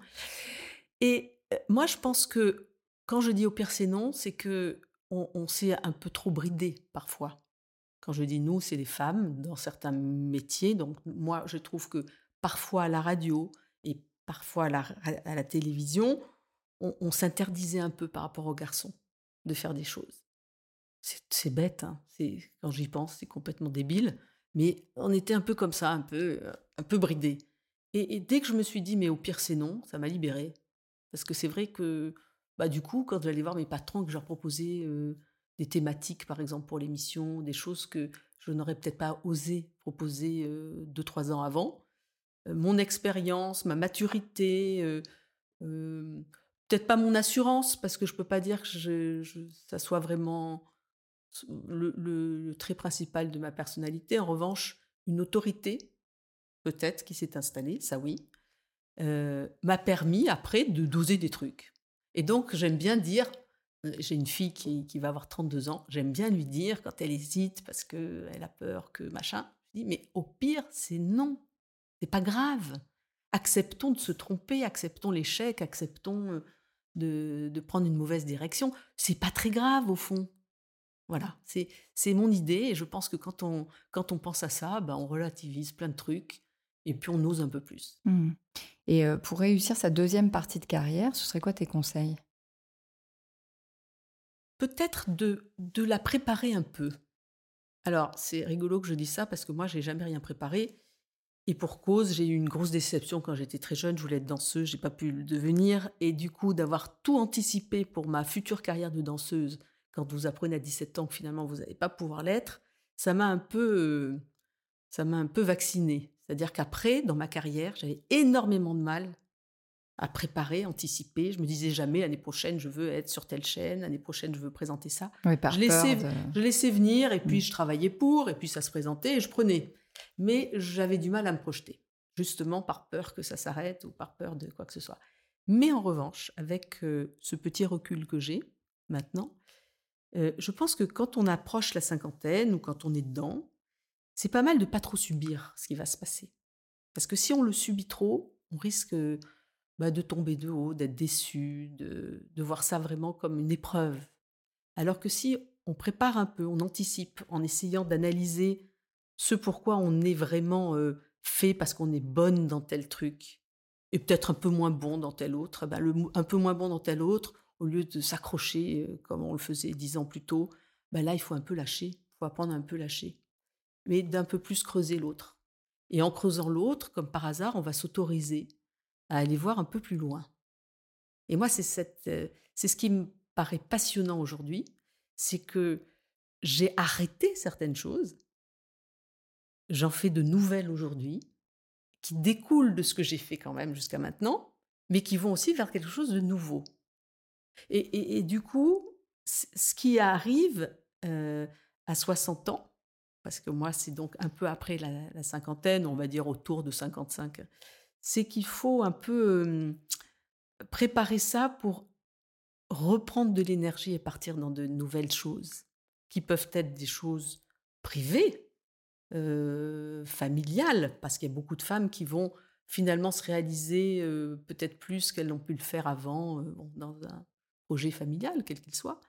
Et euh, moi, je pense que quand je dis au pire, c'est non, c'est que on s'est un peu trop bridé parfois. Quand je dis nous, c'est les femmes dans certains métiers. Donc moi, je trouve que parfois à la radio et parfois à la, télévision, on, s'interdisait un peu par rapport aux garçons de faire des choses. C'est bête, hein. quand j'y pense, c'est complètement débile, mais on était un peu comme ça, un peu, euh, un peu bridé. Et, dès que je me suis dit, mais au pire c'est non, ça m'a libérée. Parce que c'est vrai que, bah, du coup, quand j'allais voir mes patrons, que je leur proposais euh, des thématiques, par exemple, pour l'émission, des choses que je n'aurais peut-être pas osé proposer deux, trois ans avant. mon expérience, ma maturité, peut-être pas mon assurance, parce que je ne peux pas dire que ça soit vraiment le, trait principal de ma personnalité. En revanche, une autorité, peut-être, qui s'est installée, ça oui, m'a permis après de doser des trucs. Et donc, j'aime bien dire, j'ai une fille qui, va avoir 32 ans. J'aime bien lui dire quand elle hésite parce qu'elle a peur que machin. Je dis, mais au pire, c'est non. C'est pas grave. Acceptons de se tromper, acceptons l'échec, acceptons de, de, prendre une mauvaise direction. C'est pas très grave au fond. Voilà, c'est, mon idée et je pense que quand on, quand on pense à ça, ben on relativise plein de trucs et puis on ose un peu plus. Mmh. Et pour réussir sa deuxième partie de carrière, ce serait quoi tes conseils? Peut-être de, la préparer un peu. Alors, c'est rigolo que je dise ça parce que moi, j'ai jamais rien préparé. Et pour cause, j'ai eu une grosse déception quand j'étais très jeune. Je voulais être danseuse, j'ai pas pu le devenir. Et du coup, d'avoir tout anticipé pour ma future carrière de danseuse, quand vous apprenez à 17 ans que finalement vous n'allez pas pouvoir l'être, ça m'a un peu, ça m'a un peu vacciné. C'est-à-dire qu'après, dans ma carrière, j'avais énormément de mal à préparer, anticiper. Je me disais jamais l'année prochaine je veux être sur telle chaîne, l'année prochaine je veux présenter ça. je, laissais, je laissais venir et puis mm. je travaillais pour et puis ça se présentait et je prenais. Mais j'avais du mal à me projeter, justement par peur que ça s'arrête ou par peur de quoi que ce soit. Mais en revanche, avec euh, ce petit recul que j'ai maintenant, euh, je pense que quand on approche la cinquantaine ou quand on est dedans, c'est pas mal de pas trop subir ce qui va se passer. Parce que si on le subit trop, on risque bah, de tomber de haut, d'être déçu, de, voir ça vraiment comme une épreuve. Alors que si on prépare un peu, on anticipe en essayant d'analyser ce pourquoi on est vraiment fait parce qu'on est bonne dans tel truc et peut-être un peu moins bon dans tel autre, bah, le, un peu moins bon dans tel autre, au lieu de s'accrocher comme on le faisait dix ans plus tôt, bah, là il faut un peu lâcher, il faut apprendre un peu lâcher, mais d'un peu plus creuser l'autre. Et en creusant l'autre, comme par hasard, on va s'autoriser à aller voir un peu plus loin. Et moi, c'est euh, c'est ce qui me paraît passionnant aujourd'hui, c'est que j'ai arrêté certaines choses, j'en fais de nouvelles aujourd'hui, qui découlent de ce que j'ai fait quand même jusqu'à maintenant, mais qui vont aussi vers quelque chose de nouveau. Et, du coup, ce qui arrive à 60 ans, parce que moi, c'est donc un peu après la, cinquantaine, on va dire autour de 55, c'est qu'il faut un peu préparer ça pour reprendre de l'énergie et partir dans de nouvelles choses, qui peuvent être des choses privées, familiales, parce qu'il y a beaucoup de femmes qui vont finalement se réaliser peut-être plus qu'elles n'ont pu le faire avant dans un projet familial, quel qu'il soit.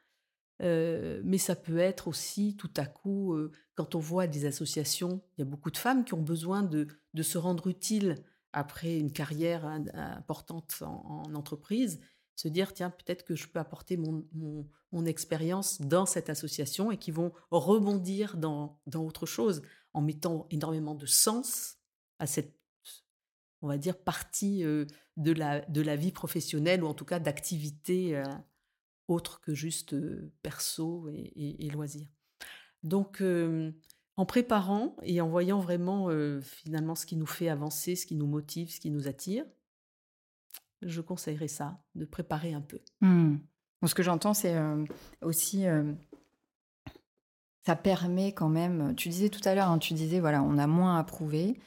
mais ça peut être aussi tout à coup, quand on voit des associations, il y a beaucoup de femmes qui ont besoin de, se rendre utiles après une carrière importante en, entreprise, se dire, tiens, peut-être que je peux apporter mon, mon, expérience dans cette association et qui vont rebondir dans, dans autre chose en mettant énormément de sens à cette, on va dire, partie de, la, de la vie professionnelle ou en tout cas d'activité autre que juste perso et, loisirs. Donc, en préparant et en voyant vraiment finalement ce qui nous fait avancer, ce qui nous motive, ce qui nous attire, je conseillerais ça, de préparer un peu. Mmh. ce que j'entends, c'est aussi, ça permet quand même, tu disais tout à l'heure, hein, tu disais, voilà, on a moins à prouver,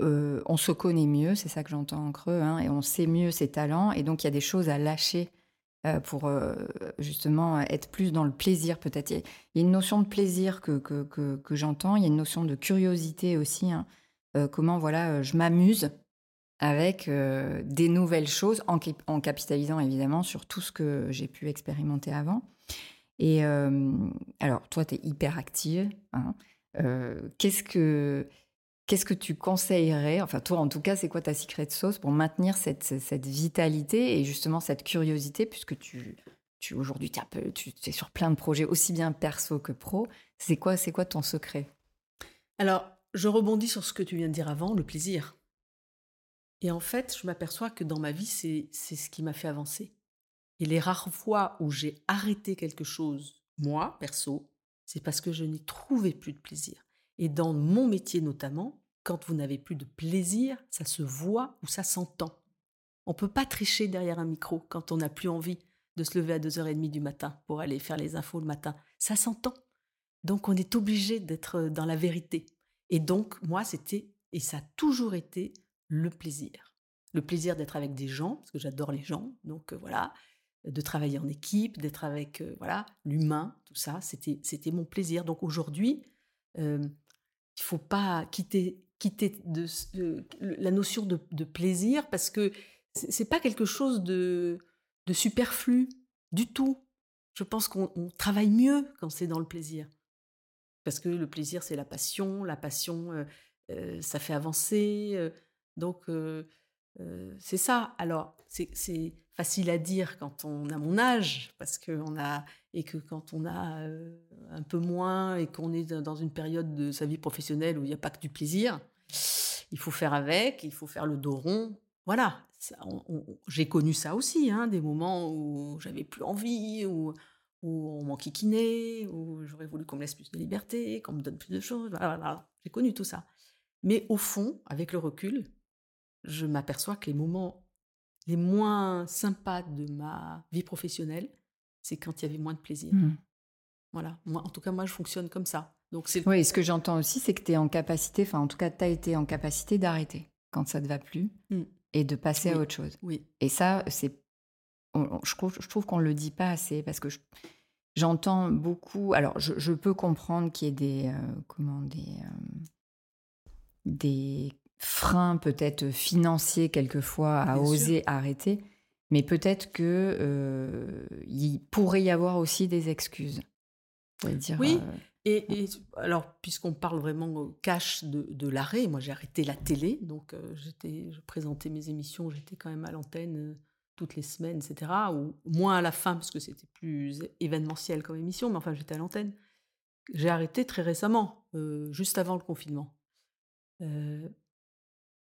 on se connaît mieux, c'est ça que j'entends en creux, hein, et on sait mieux ses talents, et donc il y a des choses à lâcher pour euh, justement être plus dans le plaisir peut-être. Il y a une notion de plaisir que, que, que, j'entends, il y a une notion de curiosité aussi. Hein. Euh, comment voilà, je m'amuse avec des nouvelles choses en, en, capitalisant évidemment sur tout ce que j'ai pu expérimenter avant. Et alors, toi, tu es hyper active. Hein. Qu'est-ce que Qu'est-ce que tu conseillerais Enfin, toi, en tout cas, c'est quoi ta secret sauce pour maintenir cette, cette vitalité et justement cette curiosité, puisque tu, tu aujourd'hui, tu sur plein de projets, aussi bien perso que pro. C'est quoi, c'est quoi ton secret? Alors, je rebondis sur ce que tu viens de dire avant, le plaisir. Et en fait, je m'aperçois que dans ma vie, c'est, c'est ce qui m'a fait avancer. Et les rares fois où j'ai arrêté quelque chose, moi, perso, c'est parce que je n'y trouvais plus de plaisir. Et dans mon métier notamment, quand vous n'avez plus de plaisir, ça se voit ou ça s'entend. On ne peut pas tricher derrière un micro quand on n'a plus envie de se lever à 2h30 du matin pour aller faire les infos le matin. Ça s'entend. Donc on est obligé d'être dans la vérité. Et donc moi, c'était, et ça a toujours été, le plaisir. Le plaisir d'être avec des gens, parce que j'adore les gens. Donc euh, voilà, de travailler en équipe, d'être avec euh, voilà l'humain, tout ça, c'était, mon plaisir. Donc aujourd'hui, euh, il faut pas quitter, quitter la notion de, plaisir parce que c'est pas quelque chose de, de superflu du tout. Je pense qu'on travaille mieux quand c'est dans le plaisir. Parce que le plaisir, c'est la passion. La passion, euh, euh, ça fait avancer. Euh, donc, c'est ça. Alors, c'est facile à dire quand on a mon âge, parce qu'on a et que quand on a un peu moins et qu'on est dans une période de sa vie professionnelle où il n'y a pas que du plaisir, il faut faire avec, il faut faire le dos rond. Voilà, j'ai connu ça aussi, hein, des moments où j'avais plus envie, où, où on m'enquiquinait, où j'aurais voulu qu'on me laisse plus de liberté, qu'on me donne plus de choses. Voilà, j'ai connu tout ça. Mais au fond, avec le recul, je m'aperçois que les moments les moins sympas de ma vie professionnelle, c'est quand il y avait moins de plaisir. Mmh. Voilà, moi, en tout cas, moi, je fonctionne comme ça. Donc c'est... Oui, ce que j'entends aussi, c'est que tu es en capacité, enfin, en tout cas, tu as été en capacité d'arrêter quand ça ne te va plus mmh. et de passer à autre chose. Oui. Et ça, c'est. je trouve, je trouve qu'on ne le dit pas assez parce que j'entends beaucoup. Alors, je, peux comprendre qu'il y ait des. Euh, comment des. Euh, des frein peut-être financier quelquefois à oser arrêter, mais peut-être que euh, il pourrait y avoir aussi des excuses. Dire, oui. Euh, et, alors, puisqu'on parle vraiment cash de, l'arrêt, moi j'ai arrêté la télé, donc euh, j'étais, je présentais mes émissions, j'étais quand même à l'antenne toutes les semaines, etc. Ou moins à la fin, parce que c'était plus événementiel comme émission, mais enfin j'étais à l'antenne. J'ai arrêté très récemment, juste avant le confinement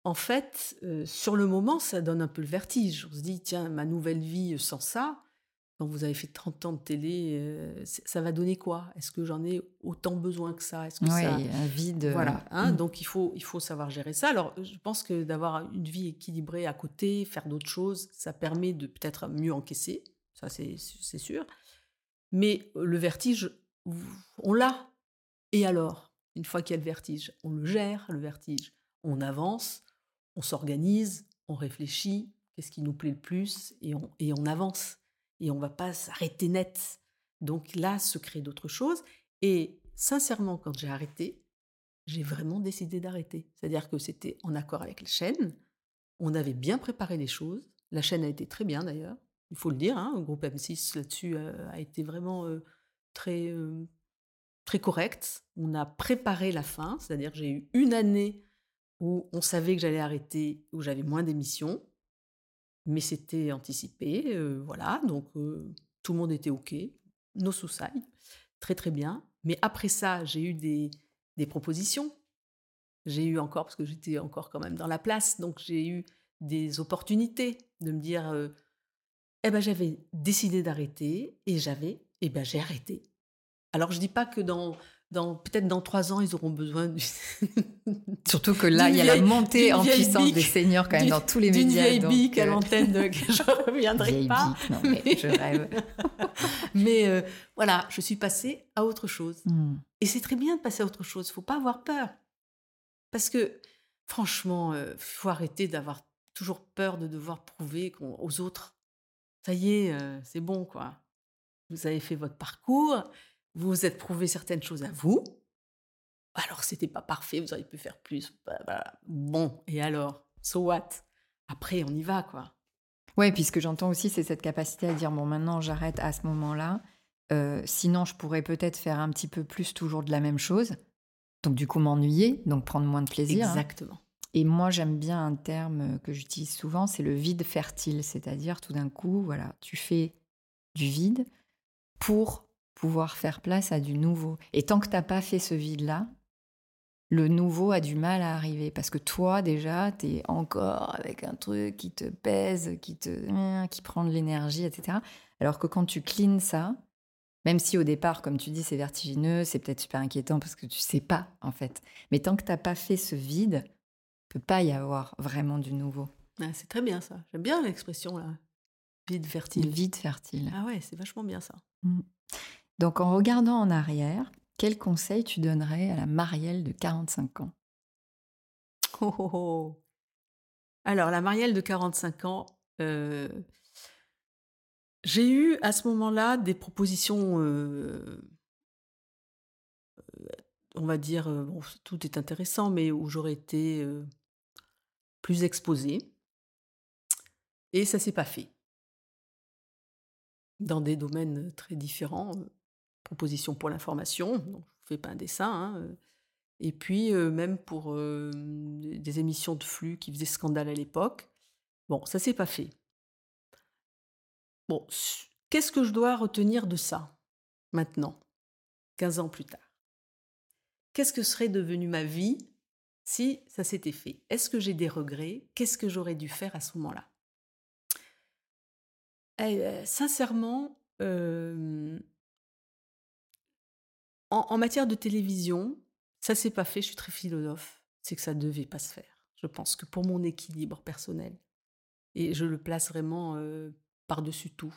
en fait, sur le moment, ça donne un peu le vertige. On se dit, tiens, ma nouvelle vie sans ça, quand vous avez fait 30 ans de télé, euh, ça va donner quoi? Est-ce que j'en ai autant besoin que ça? Est-ce que ça... un vide. Voilà. Hein, mm. Donc il faut, il faut savoir gérer ça. Alors je pense que d'avoir une vie équilibrée à côté, faire d'autres choses, ça permet de peut-être mieux encaisser. Ça c'est sûr. Mais le vertige, on l'a. Et alors? Une fois qu'il y a le vertige, on le gère, le vertige. On avance, on s'organise, on réfléchit, qu'est-ce qui nous plaît le plus, et on, avance et on va pas s'arrêter net. Donc là, se crée d'autres choses. Et sincèrement, quand j'ai arrêté, j'ai vraiment décidé d'arrêter. C'est-à-dire que c'était en accord avec la chaîne. On avait bien préparé les choses. La chaîne a été très bien d'ailleurs. Il faut le dire. Hein, le groupe M6 là-dessus euh, a été vraiment euh, très, euh, très correct. On a préparé la fin. C'est-à-dire que j'ai eu une année où on savait que j'allais arrêter, où j'avais moins d'émissions mais c'était anticipé, voilà, donc tout le monde était OK, nos sous très très bien. Mais après ça, j'ai eu des, des propositions. J'ai eu encore, parce que j'étais encore quand même dans la place, donc j'ai eu des opportunités de me dire, eh ben j'avais décidé d'arrêter et j'avais, eh ben j'ai arrêté. Alors je dis pas que dans peut-être dans trois ans, ils auront besoin. Surtout que là, il y a la montée en puissance des seniors quand même dans tous les médias. D'une vieille bique à euh, l'antenne de que je reviendrai pas. non, mais je rêve. mais euh, voilà, je suis passée à autre chose. Hmm. Et c'est très bien de passer à autre chose. Il faut pas avoir peur. Parce que, franchement, il euh, faut arrêter d'avoir toujours peur de devoir prouver aux autres. Ça y est, c'est bon, quoi. Vous avez fait votre parcours vous vous êtes prouvé certaines choses à vous. Alors, c'était pas parfait, vous auriez pu faire plus. Bah, bon, et alors? So what? Après, on y va, quoi. Ouais, puis ce que j'entends aussi, c'est cette capacité à dire bon, maintenant, j'arrête à ce moment-là. Euh, sinon, je pourrais peut-être faire un petit peu plus toujours de la même chose. Donc, du coup, m'ennuyer, donc prendre moins de plaisir. Hein. Exactement. Et moi, j'aime bien un terme que j'utilise souvent, c'est le vide fertile. C'est-à-dire, tout d'un coup, voilà, tu fais du vide pour pouvoir faire place à du nouveau. Et tant que tu n'as pas fait ce vide-là, le nouveau a du mal à arriver parce que toi déjà tu es encore avec un truc qui te pèse, qui te hein, qui prend de l'énergie, etc. Alors que quand tu cleans ça, même si au départ, comme tu dis, c'est vertigineux, c'est peut-être super inquiétant parce que tu sais pas en fait. Mais tant que tu n'as pas fait ce vide, peut pas y avoir vraiment du nouveau. Ah, c'est très bien ça. J'aime bien l'expression là. Vide fertile. Vide fertile. Ah ouais, c'est vachement bien ça. Mmh. Donc en regardant en arrière, quel conseil tu donnerais à la Marielle de 45 ans? Oh, oh, oh. Alors la Marielle de 45 ans, euh, j'ai eu à ce moment-là des propositions, euh, on va dire, euh, tout est intéressant, mais où j'aurais été plus exposée. Et ça s'est pas fait. Dans des domaines très différents proposition pour l'information, je ne fais pas un dessin, hein, euh. et puis euh, même pour euh, des émissions de flux qui faisaient scandale à l'époque. Bon, ça s'est pas fait. Bon, qu'est-ce que je dois retenir de ça maintenant, 15 ans plus tard? Qu'est-ce que serait devenue ma vie si ça s'était fait? Est-ce que j'ai des regrets? Qu'est-ce que j'aurais dû faire à ce moment-là? Eh, Sincèrement, en, matière de télévision, ça s'est pas fait, je suis très philosophe, c'est que ça devait pas se faire. Je pense que pour mon équilibre personnel, et je le place vraiment par-dessus tout.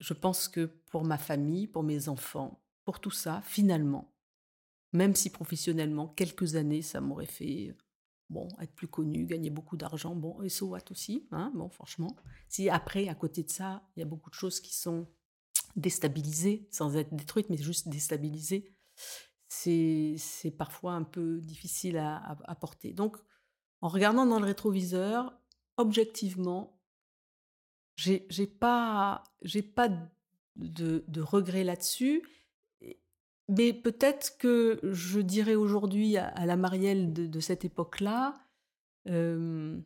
Je pense que pour ma famille, pour mes enfants, pour tout ça, finalement, même si professionnellement, quelques années, ça m'aurait fait bon, être plus connu, gagner beaucoup d'argent, bon, et so aussi, hein, bon, franchement. Si après, à côté de ça, il y a beaucoup de choses qui sont déstabilisée, sans être détruite, mais juste déstabilisée, c'est parfois un peu difficile à, porter. Donc, en regardant dans le rétroviseur, objectivement, j'ai pas, pas de, de regret là-dessus. Mais peut-être que je dirais aujourd'hui à, la Marielle de, cette époque-là, euh,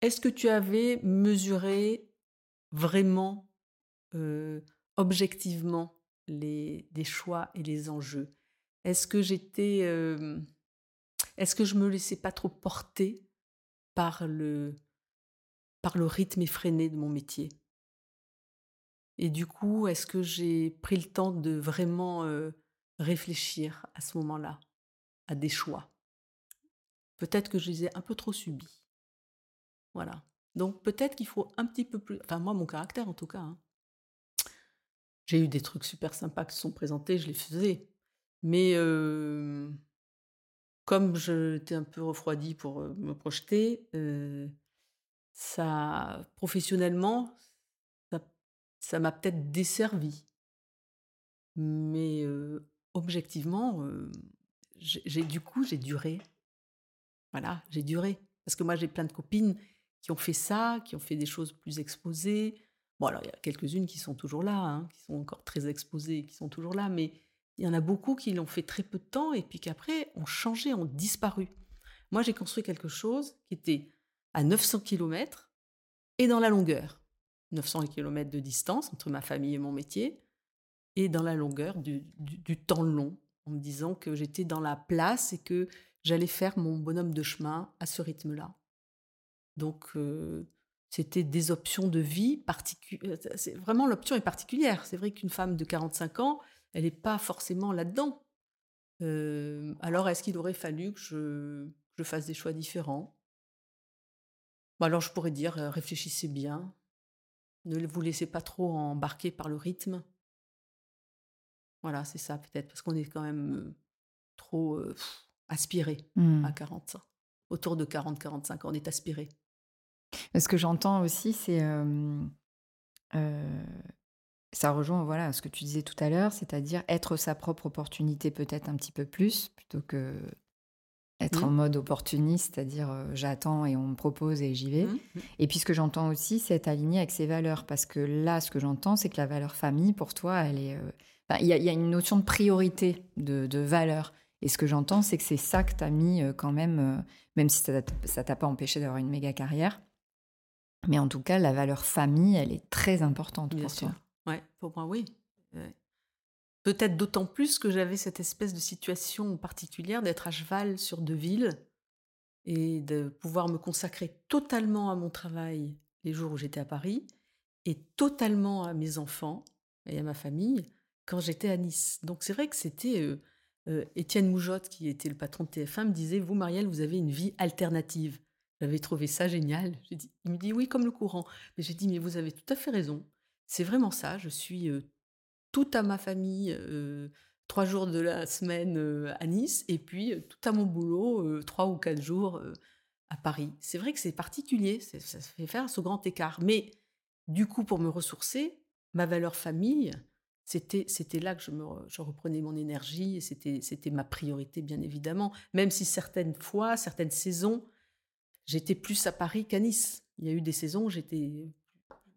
est-ce que tu avais mesuré vraiment objectivement les, des choix et les enjeux Est-ce que j'étais, est-ce que je me laissais pas trop porter par le, par le rythme effréné de mon métier? Et du coup, est-ce que j'ai pris le temps de vraiment réfléchir à ce moment-là, à des choix? Peut-être que je les ai un peu trop subis. Voilà. Donc peut-être qu'il faut un petit peu plus... Enfin moi, mon caractère en tout cas. Hein. J'ai eu des trucs super sympas qui se sont présentés, je les faisais. Mais comme j'étais un peu refroidie pour me projeter, ça, professionnellement, ça m'a peut-être desservi. Mais objectivement, j'ai du coup, j'ai duré. Voilà, j'ai duré. Parce que moi, j'ai plein de copines qui ont fait ça, qui ont fait des choses plus exposées. Bon, alors, il y a quelques-unes qui sont toujours là, hein, qui sont encore très exposées, qui sont toujours là, mais il y en a beaucoup qui l'ont fait très peu de temps et puis qu'après ont changé, ont disparu. Moi, j'ai construit quelque chose qui était à 900 km et dans la longueur. 900 km de distance entre ma famille et mon métier, et dans la longueur du, temps long, en me disant que j'étais dans la place et que j'allais faire mon bonhomme de chemin à ce rythme-là. Donc, euh, c'était des options de vie particulières. Euh, vraiment, l'option est particulière. C'est vrai qu'une femme de 45 ans, elle n'est pas forcément là-dedans. Euh, alors, est-ce qu'il aurait fallu que je, je, fasse des choix différents? Alors, je pourrais dire, réfléchissez bien, ne vous laissez pas trop embarquer par le rythme. Voilà, c'est ça peut-être, parce qu'on est quand même trop aspiré à 40 mmh. Autour de 40-45 ans, on est aspiré. Ce que j'entends aussi, c'est. ça rejoint voilà, ce que tu disais tout à l'heure, c'est-à-dire être sa propre opportunité peut-être un petit peu plus, plutôt que être en mmh. mode opportuniste, c'est-à-dire j'attends et on me propose et j'y vais. Mmh, mmh. Et puis ce que j'entends aussi, c'est être aligné avec ses valeurs, parce que là, ce que j'entends, c'est que la valeur famille, pour toi, elle est... Il y, a une notion de priorité, de, de valeur. Et ce que j'entends, c'est que c'est ça que tu as mis quand même, même si ça ne t'a pas empêché d'avoir une méga carrière. Mais en tout cas, la valeur famille, elle est très importante Bien pour sûr. toi. Ouais, pour moi, oui. Peut-être d'autant plus que j'avais cette espèce de situation particulière d'être à cheval sur deux villes et de pouvoir me consacrer totalement à mon travail les jours où j'étais à Paris et totalement à mes enfants et à ma famille quand j'étais à Nice. Donc c'est vrai que c'était euh, euh, Étienne Moujotte, qui était le patron de TF1, me disait Vous, Marielle, vous avez une vie alternative. J'avais trouvé ça génial. Il me dit Oui, comme le courant. Mais j'ai dit Mais vous avez tout à fait raison. C'est vraiment ça. Je suis euh, tout à ma famille trois jours de la semaine à Nice et puis tout à mon boulot trois ou quatre jours à Paris. C'est vrai que c'est particulier, ça fait faire ce grand écart. Mais du coup, pour me ressourcer, ma valeur famille, c'était là que je, je reprenais mon énergie et c'était ma priorité bien évidemment. Même si certaines fois, certaines saisons, j'étais plus à Paris qu'à Nice. Il y a eu des saisons où j'étais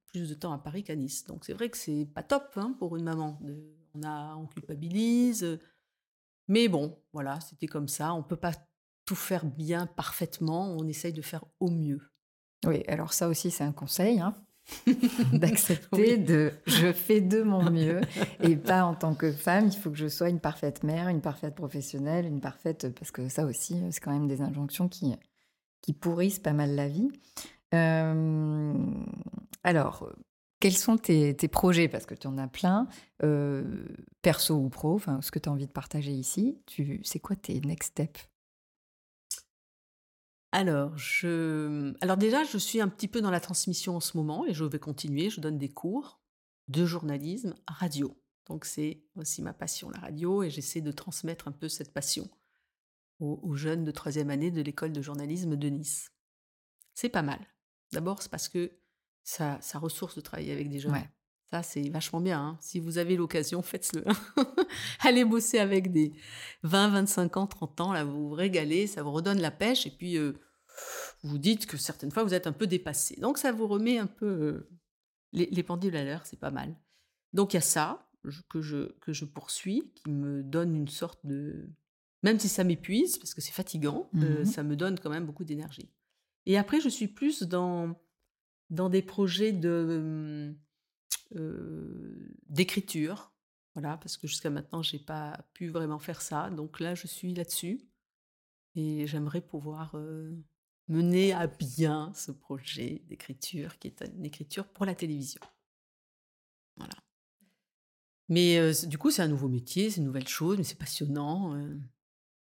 plus de temps à Paris qu'à Nice. Donc c'est vrai que c'est pas top hein, pour une maman. on, a, on culpabilise. Mais bon, voilà, c'était comme ça. On peut pas tout faire bien, parfaitement. On essaye de faire au mieux. Oui, alors ça aussi, c'est un conseil. Hein d'accepter de je fais de mon mieux et pas en tant que femme il faut que je sois une parfaite mère une parfaite professionnelle une parfaite parce que ça aussi c'est quand même des injonctions qui qui pourrissent pas mal la vie alors, quels sont tes, projets? Parce que tu en as plein, perso ou pro, ce que tu as envie de partager ici. Tu, c'est quoi tes next steps? Alors, je... Alors déjà, je suis un petit peu dans la transmission en ce moment et je vais continuer. Je donne des cours de journalisme radio. Donc c'est aussi ma passion, la radio, et j'essaie de transmettre un peu cette passion aux, aux jeunes de troisième année de l'école de journalisme de Nice. C'est pas mal. D'abord, c'est parce que ça, ça ressource de travailler avec des jeunes. Ça, c'est vachement bien. Hein. Si vous avez l'occasion, faites-le. Allez bosser avec des 20, 25 ans, 30 ans, là, vous vous régalez, ça vous redonne la pêche, et puis euh, vous dites que certaines fois, vous êtes un peu dépassé. Donc, ça vous remet un peu euh, les, les, pendules à l'heure, c'est pas mal. Donc, il y a ça que je, que je poursuis, qui me donne une sorte de... Même si ça m'épuise, parce que c'est fatigant, euh, mmh ça me donne quand même beaucoup d'énergie. Et après, je suis plus dans, dans des projets de, euh, d'écriture. Voilà, parce que jusqu'à maintenant, j'ai pas pu vraiment faire ça. Donc là, je suis là-dessus. Et j'aimerais pouvoir euh, mener à bien ce projet d'écriture, qui est une écriture pour la télévision. Voilà. Mais du coup, c'est un nouveau métier, c'est une nouvelle chose, mais c'est passionnant.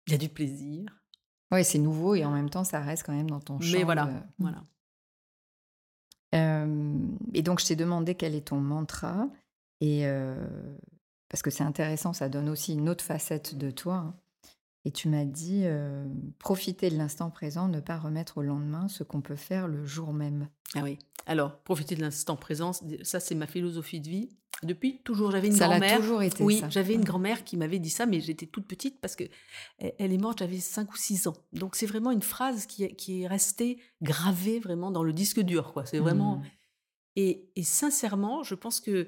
Il y a du plaisir. Oui, c'est nouveau et en même temps, ça reste quand même dans ton champ. Mais voilà, voilà. et donc, je t'ai demandé quel est ton mantra. Et parce que c'est intéressant, ça donne aussi une autre facette de toi. Hein. Et tu m'as dit profiter de l'instant présent, ne pas remettre au lendemain ce qu'on peut faire le jour même. Ah oui. Alors, profiter de l'instant présent, ça c'est ma philosophie de vie. Depuis toujours, j'avais une grand-mère. Ça toujours été. Oui, j'avais une grand-mère qui m'avait dit ça, mais j'étais toute petite parce que elle est morte, j'avais 5 ou 6 ans. Donc c'est vraiment une phrase qui, est restée gravée vraiment dans le disque dur. quoi. C'est vraiment. Mmh. Et, et, sincèrement, je pense que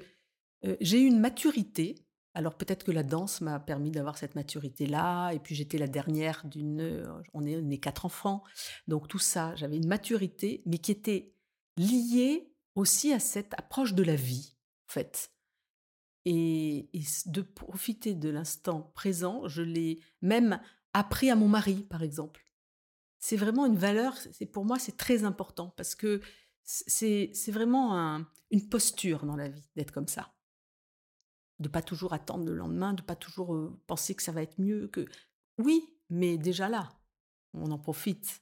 j'ai eu une maturité alors peut-être que la danse m'a permis d'avoir cette maturité-là, et puis j'étais la dernière d'une... On est, on quatre enfants, donc tout ça, j'avais une maturité, mais qui était liée aussi à cette approche de la vie, en fait. Et, de profiter de l'instant présent, je l'ai même appris à mon mari, par exemple. C'est vraiment une valeur, c'est pour moi c'est très important, parce que c'est vraiment une posture dans la vie d'être comme ça de pas toujours attendre le lendemain, de pas toujours penser que ça va être mieux que oui, mais déjà là, on en profite.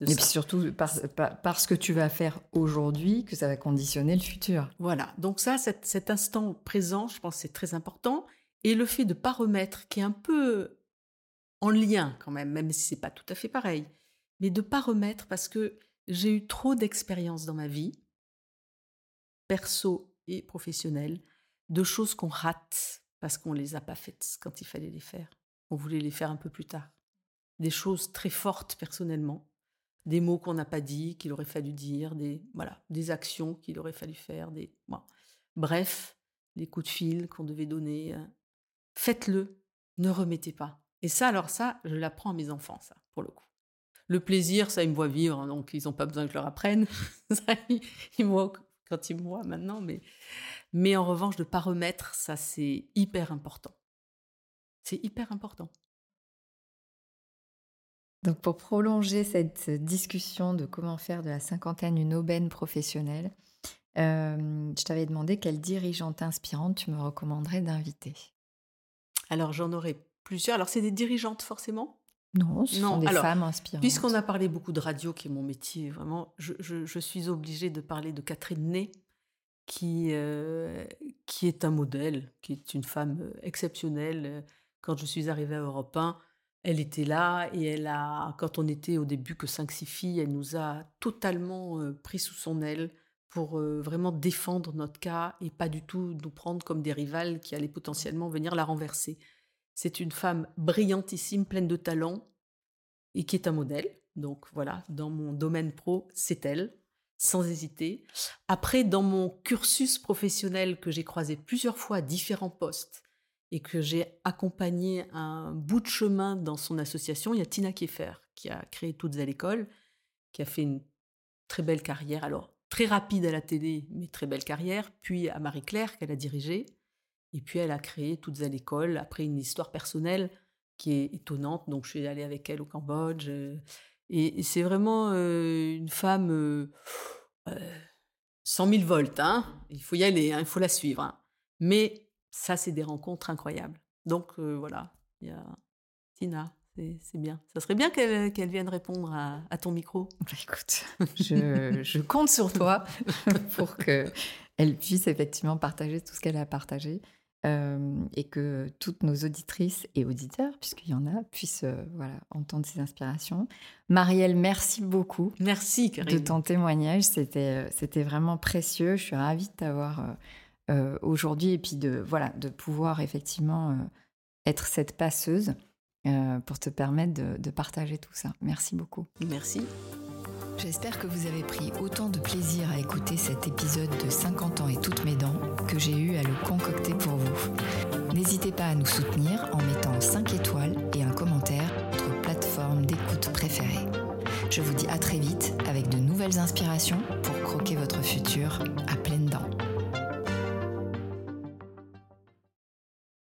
Et puis surtout parce que tu vas faire aujourd'hui que ça va conditionner le futur. Voilà, donc ça, cet, instant présent, je pense c'est très important. Et le fait de ne pas remettre, qui est un peu en lien quand même, même si c'est pas tout à fait pareil, mais de ne pas remettre parce que j'ai eu trop d'expériences dans ma vie, perso et professionnelle, de choses qu'on rate parce qu'on ne les a pas faites quand il fallait les faire. On voulait les faire un peu plus tard. Des choses très fortes personnellement, des mots qu'on n'a pas dit, qu'il aurait fallu dire, des, voilà, des actions qu'il aurait fallu faire, des, bref, les coups de fil qu'on devait donner. Euh, faites-le, ne remettez pas. Et ça, alors ça, je l'apprends à mes enfants, ça, pour le coup. Le plaisir, ça, ils me voient vivre, hein, donc ils n'ont pas besoin que je leur apprenne. ça, ils, ils me voient quand ils me voient maintenant, mais mais en revanche, de ne pas remettre, ça c'est hyper important. C'est hyper important. Donc pour prolonger cette discussion de comment faire de la cinquantaine une aubaine professionnelle, euh, je t'avais demandé quelle dirigeante inspirante tu me recommanderais d'inviter. Alors j'en aurais plusieurs. Alors c'est des dirigeantes forcément? Non, ce sont des femmes inspirantes. Puisqu'on a parlé beaucoup de radio, qui est mon métier, vraiment, je, je suis obligée de parler de Catherine Ney, qui, euh, qui est un modèle, qui est une femme euh, exceptionnelle. Quand je suis arrivée à Europe 1, elle était là et elle a, quand on était au début que 5-6 filles, elle nous a totalement euh, pris sous son aile pour vraiment défendre notre cas et pas du tout nous prendre comme des rivales qui allaient potentiellement venir la renverser. C'est une femme brillantissime, pleine de talent et qui est un modèle. Donc voilà, dans mon domaine pro, c'est elle sans hésiter. Après, dans mon cursus professionnel que j'ai croisé plusieurs fois à différents postes et que j'ai accompagné un bout de chemin dans son association, il y a Tina Kieffer qui a créé Toutes à l'école, qui a fait une très belle carrière, alors très rapide à la télé, mais très belle carrière, puis à Marie-Claire qu'elle a dirigée, et puis elle a créé Toutes à l'école, après une histoire personnelle qui est étonnante, donc je suis allée avec elle au Cambodge. Euh, et, c'est vraiment une femme 100 000 volts. Hein il faut y aller, hein, il faut la suivre. Hein. Mais ça, c'est des rencontres incroyables. Donc voilà, il y a Tina, c'est bien. Ça serait bien qu'elle vienne répondre à, ton micro. Bah, écoute, je, je compte sur toi pour qu'elle puisse effectivement partager tout ce qu'elle a partagé. Euh, et que toutes nos auditrices et auditeurs, puisqu'il y en a, puissent euh, voilà, entendre ces inspirations. Marielle, merci beaucoup. Merci, De ton témoignage, c'était, c'était vraiment précieux. Je suis ravie de t'avoir aujourd'hui et puis de, voilà, de pouvoir effectivement être cette passeuse pour te permettre de, partager tout ça. Merci beaucoup. Merci. J'espère que vous avez pris autant de plaisir à écouter cet épisode de 50 ans et toutes mes dents que j'ai eu à le concocter pour vous. N'hésitez pas à nous soutenir en mettant 5 étoiles et un commentaire votre plateforme d'écoute préférée. Je vous dis à très vite avec de nouvelles inspirations pour croquer votre futur.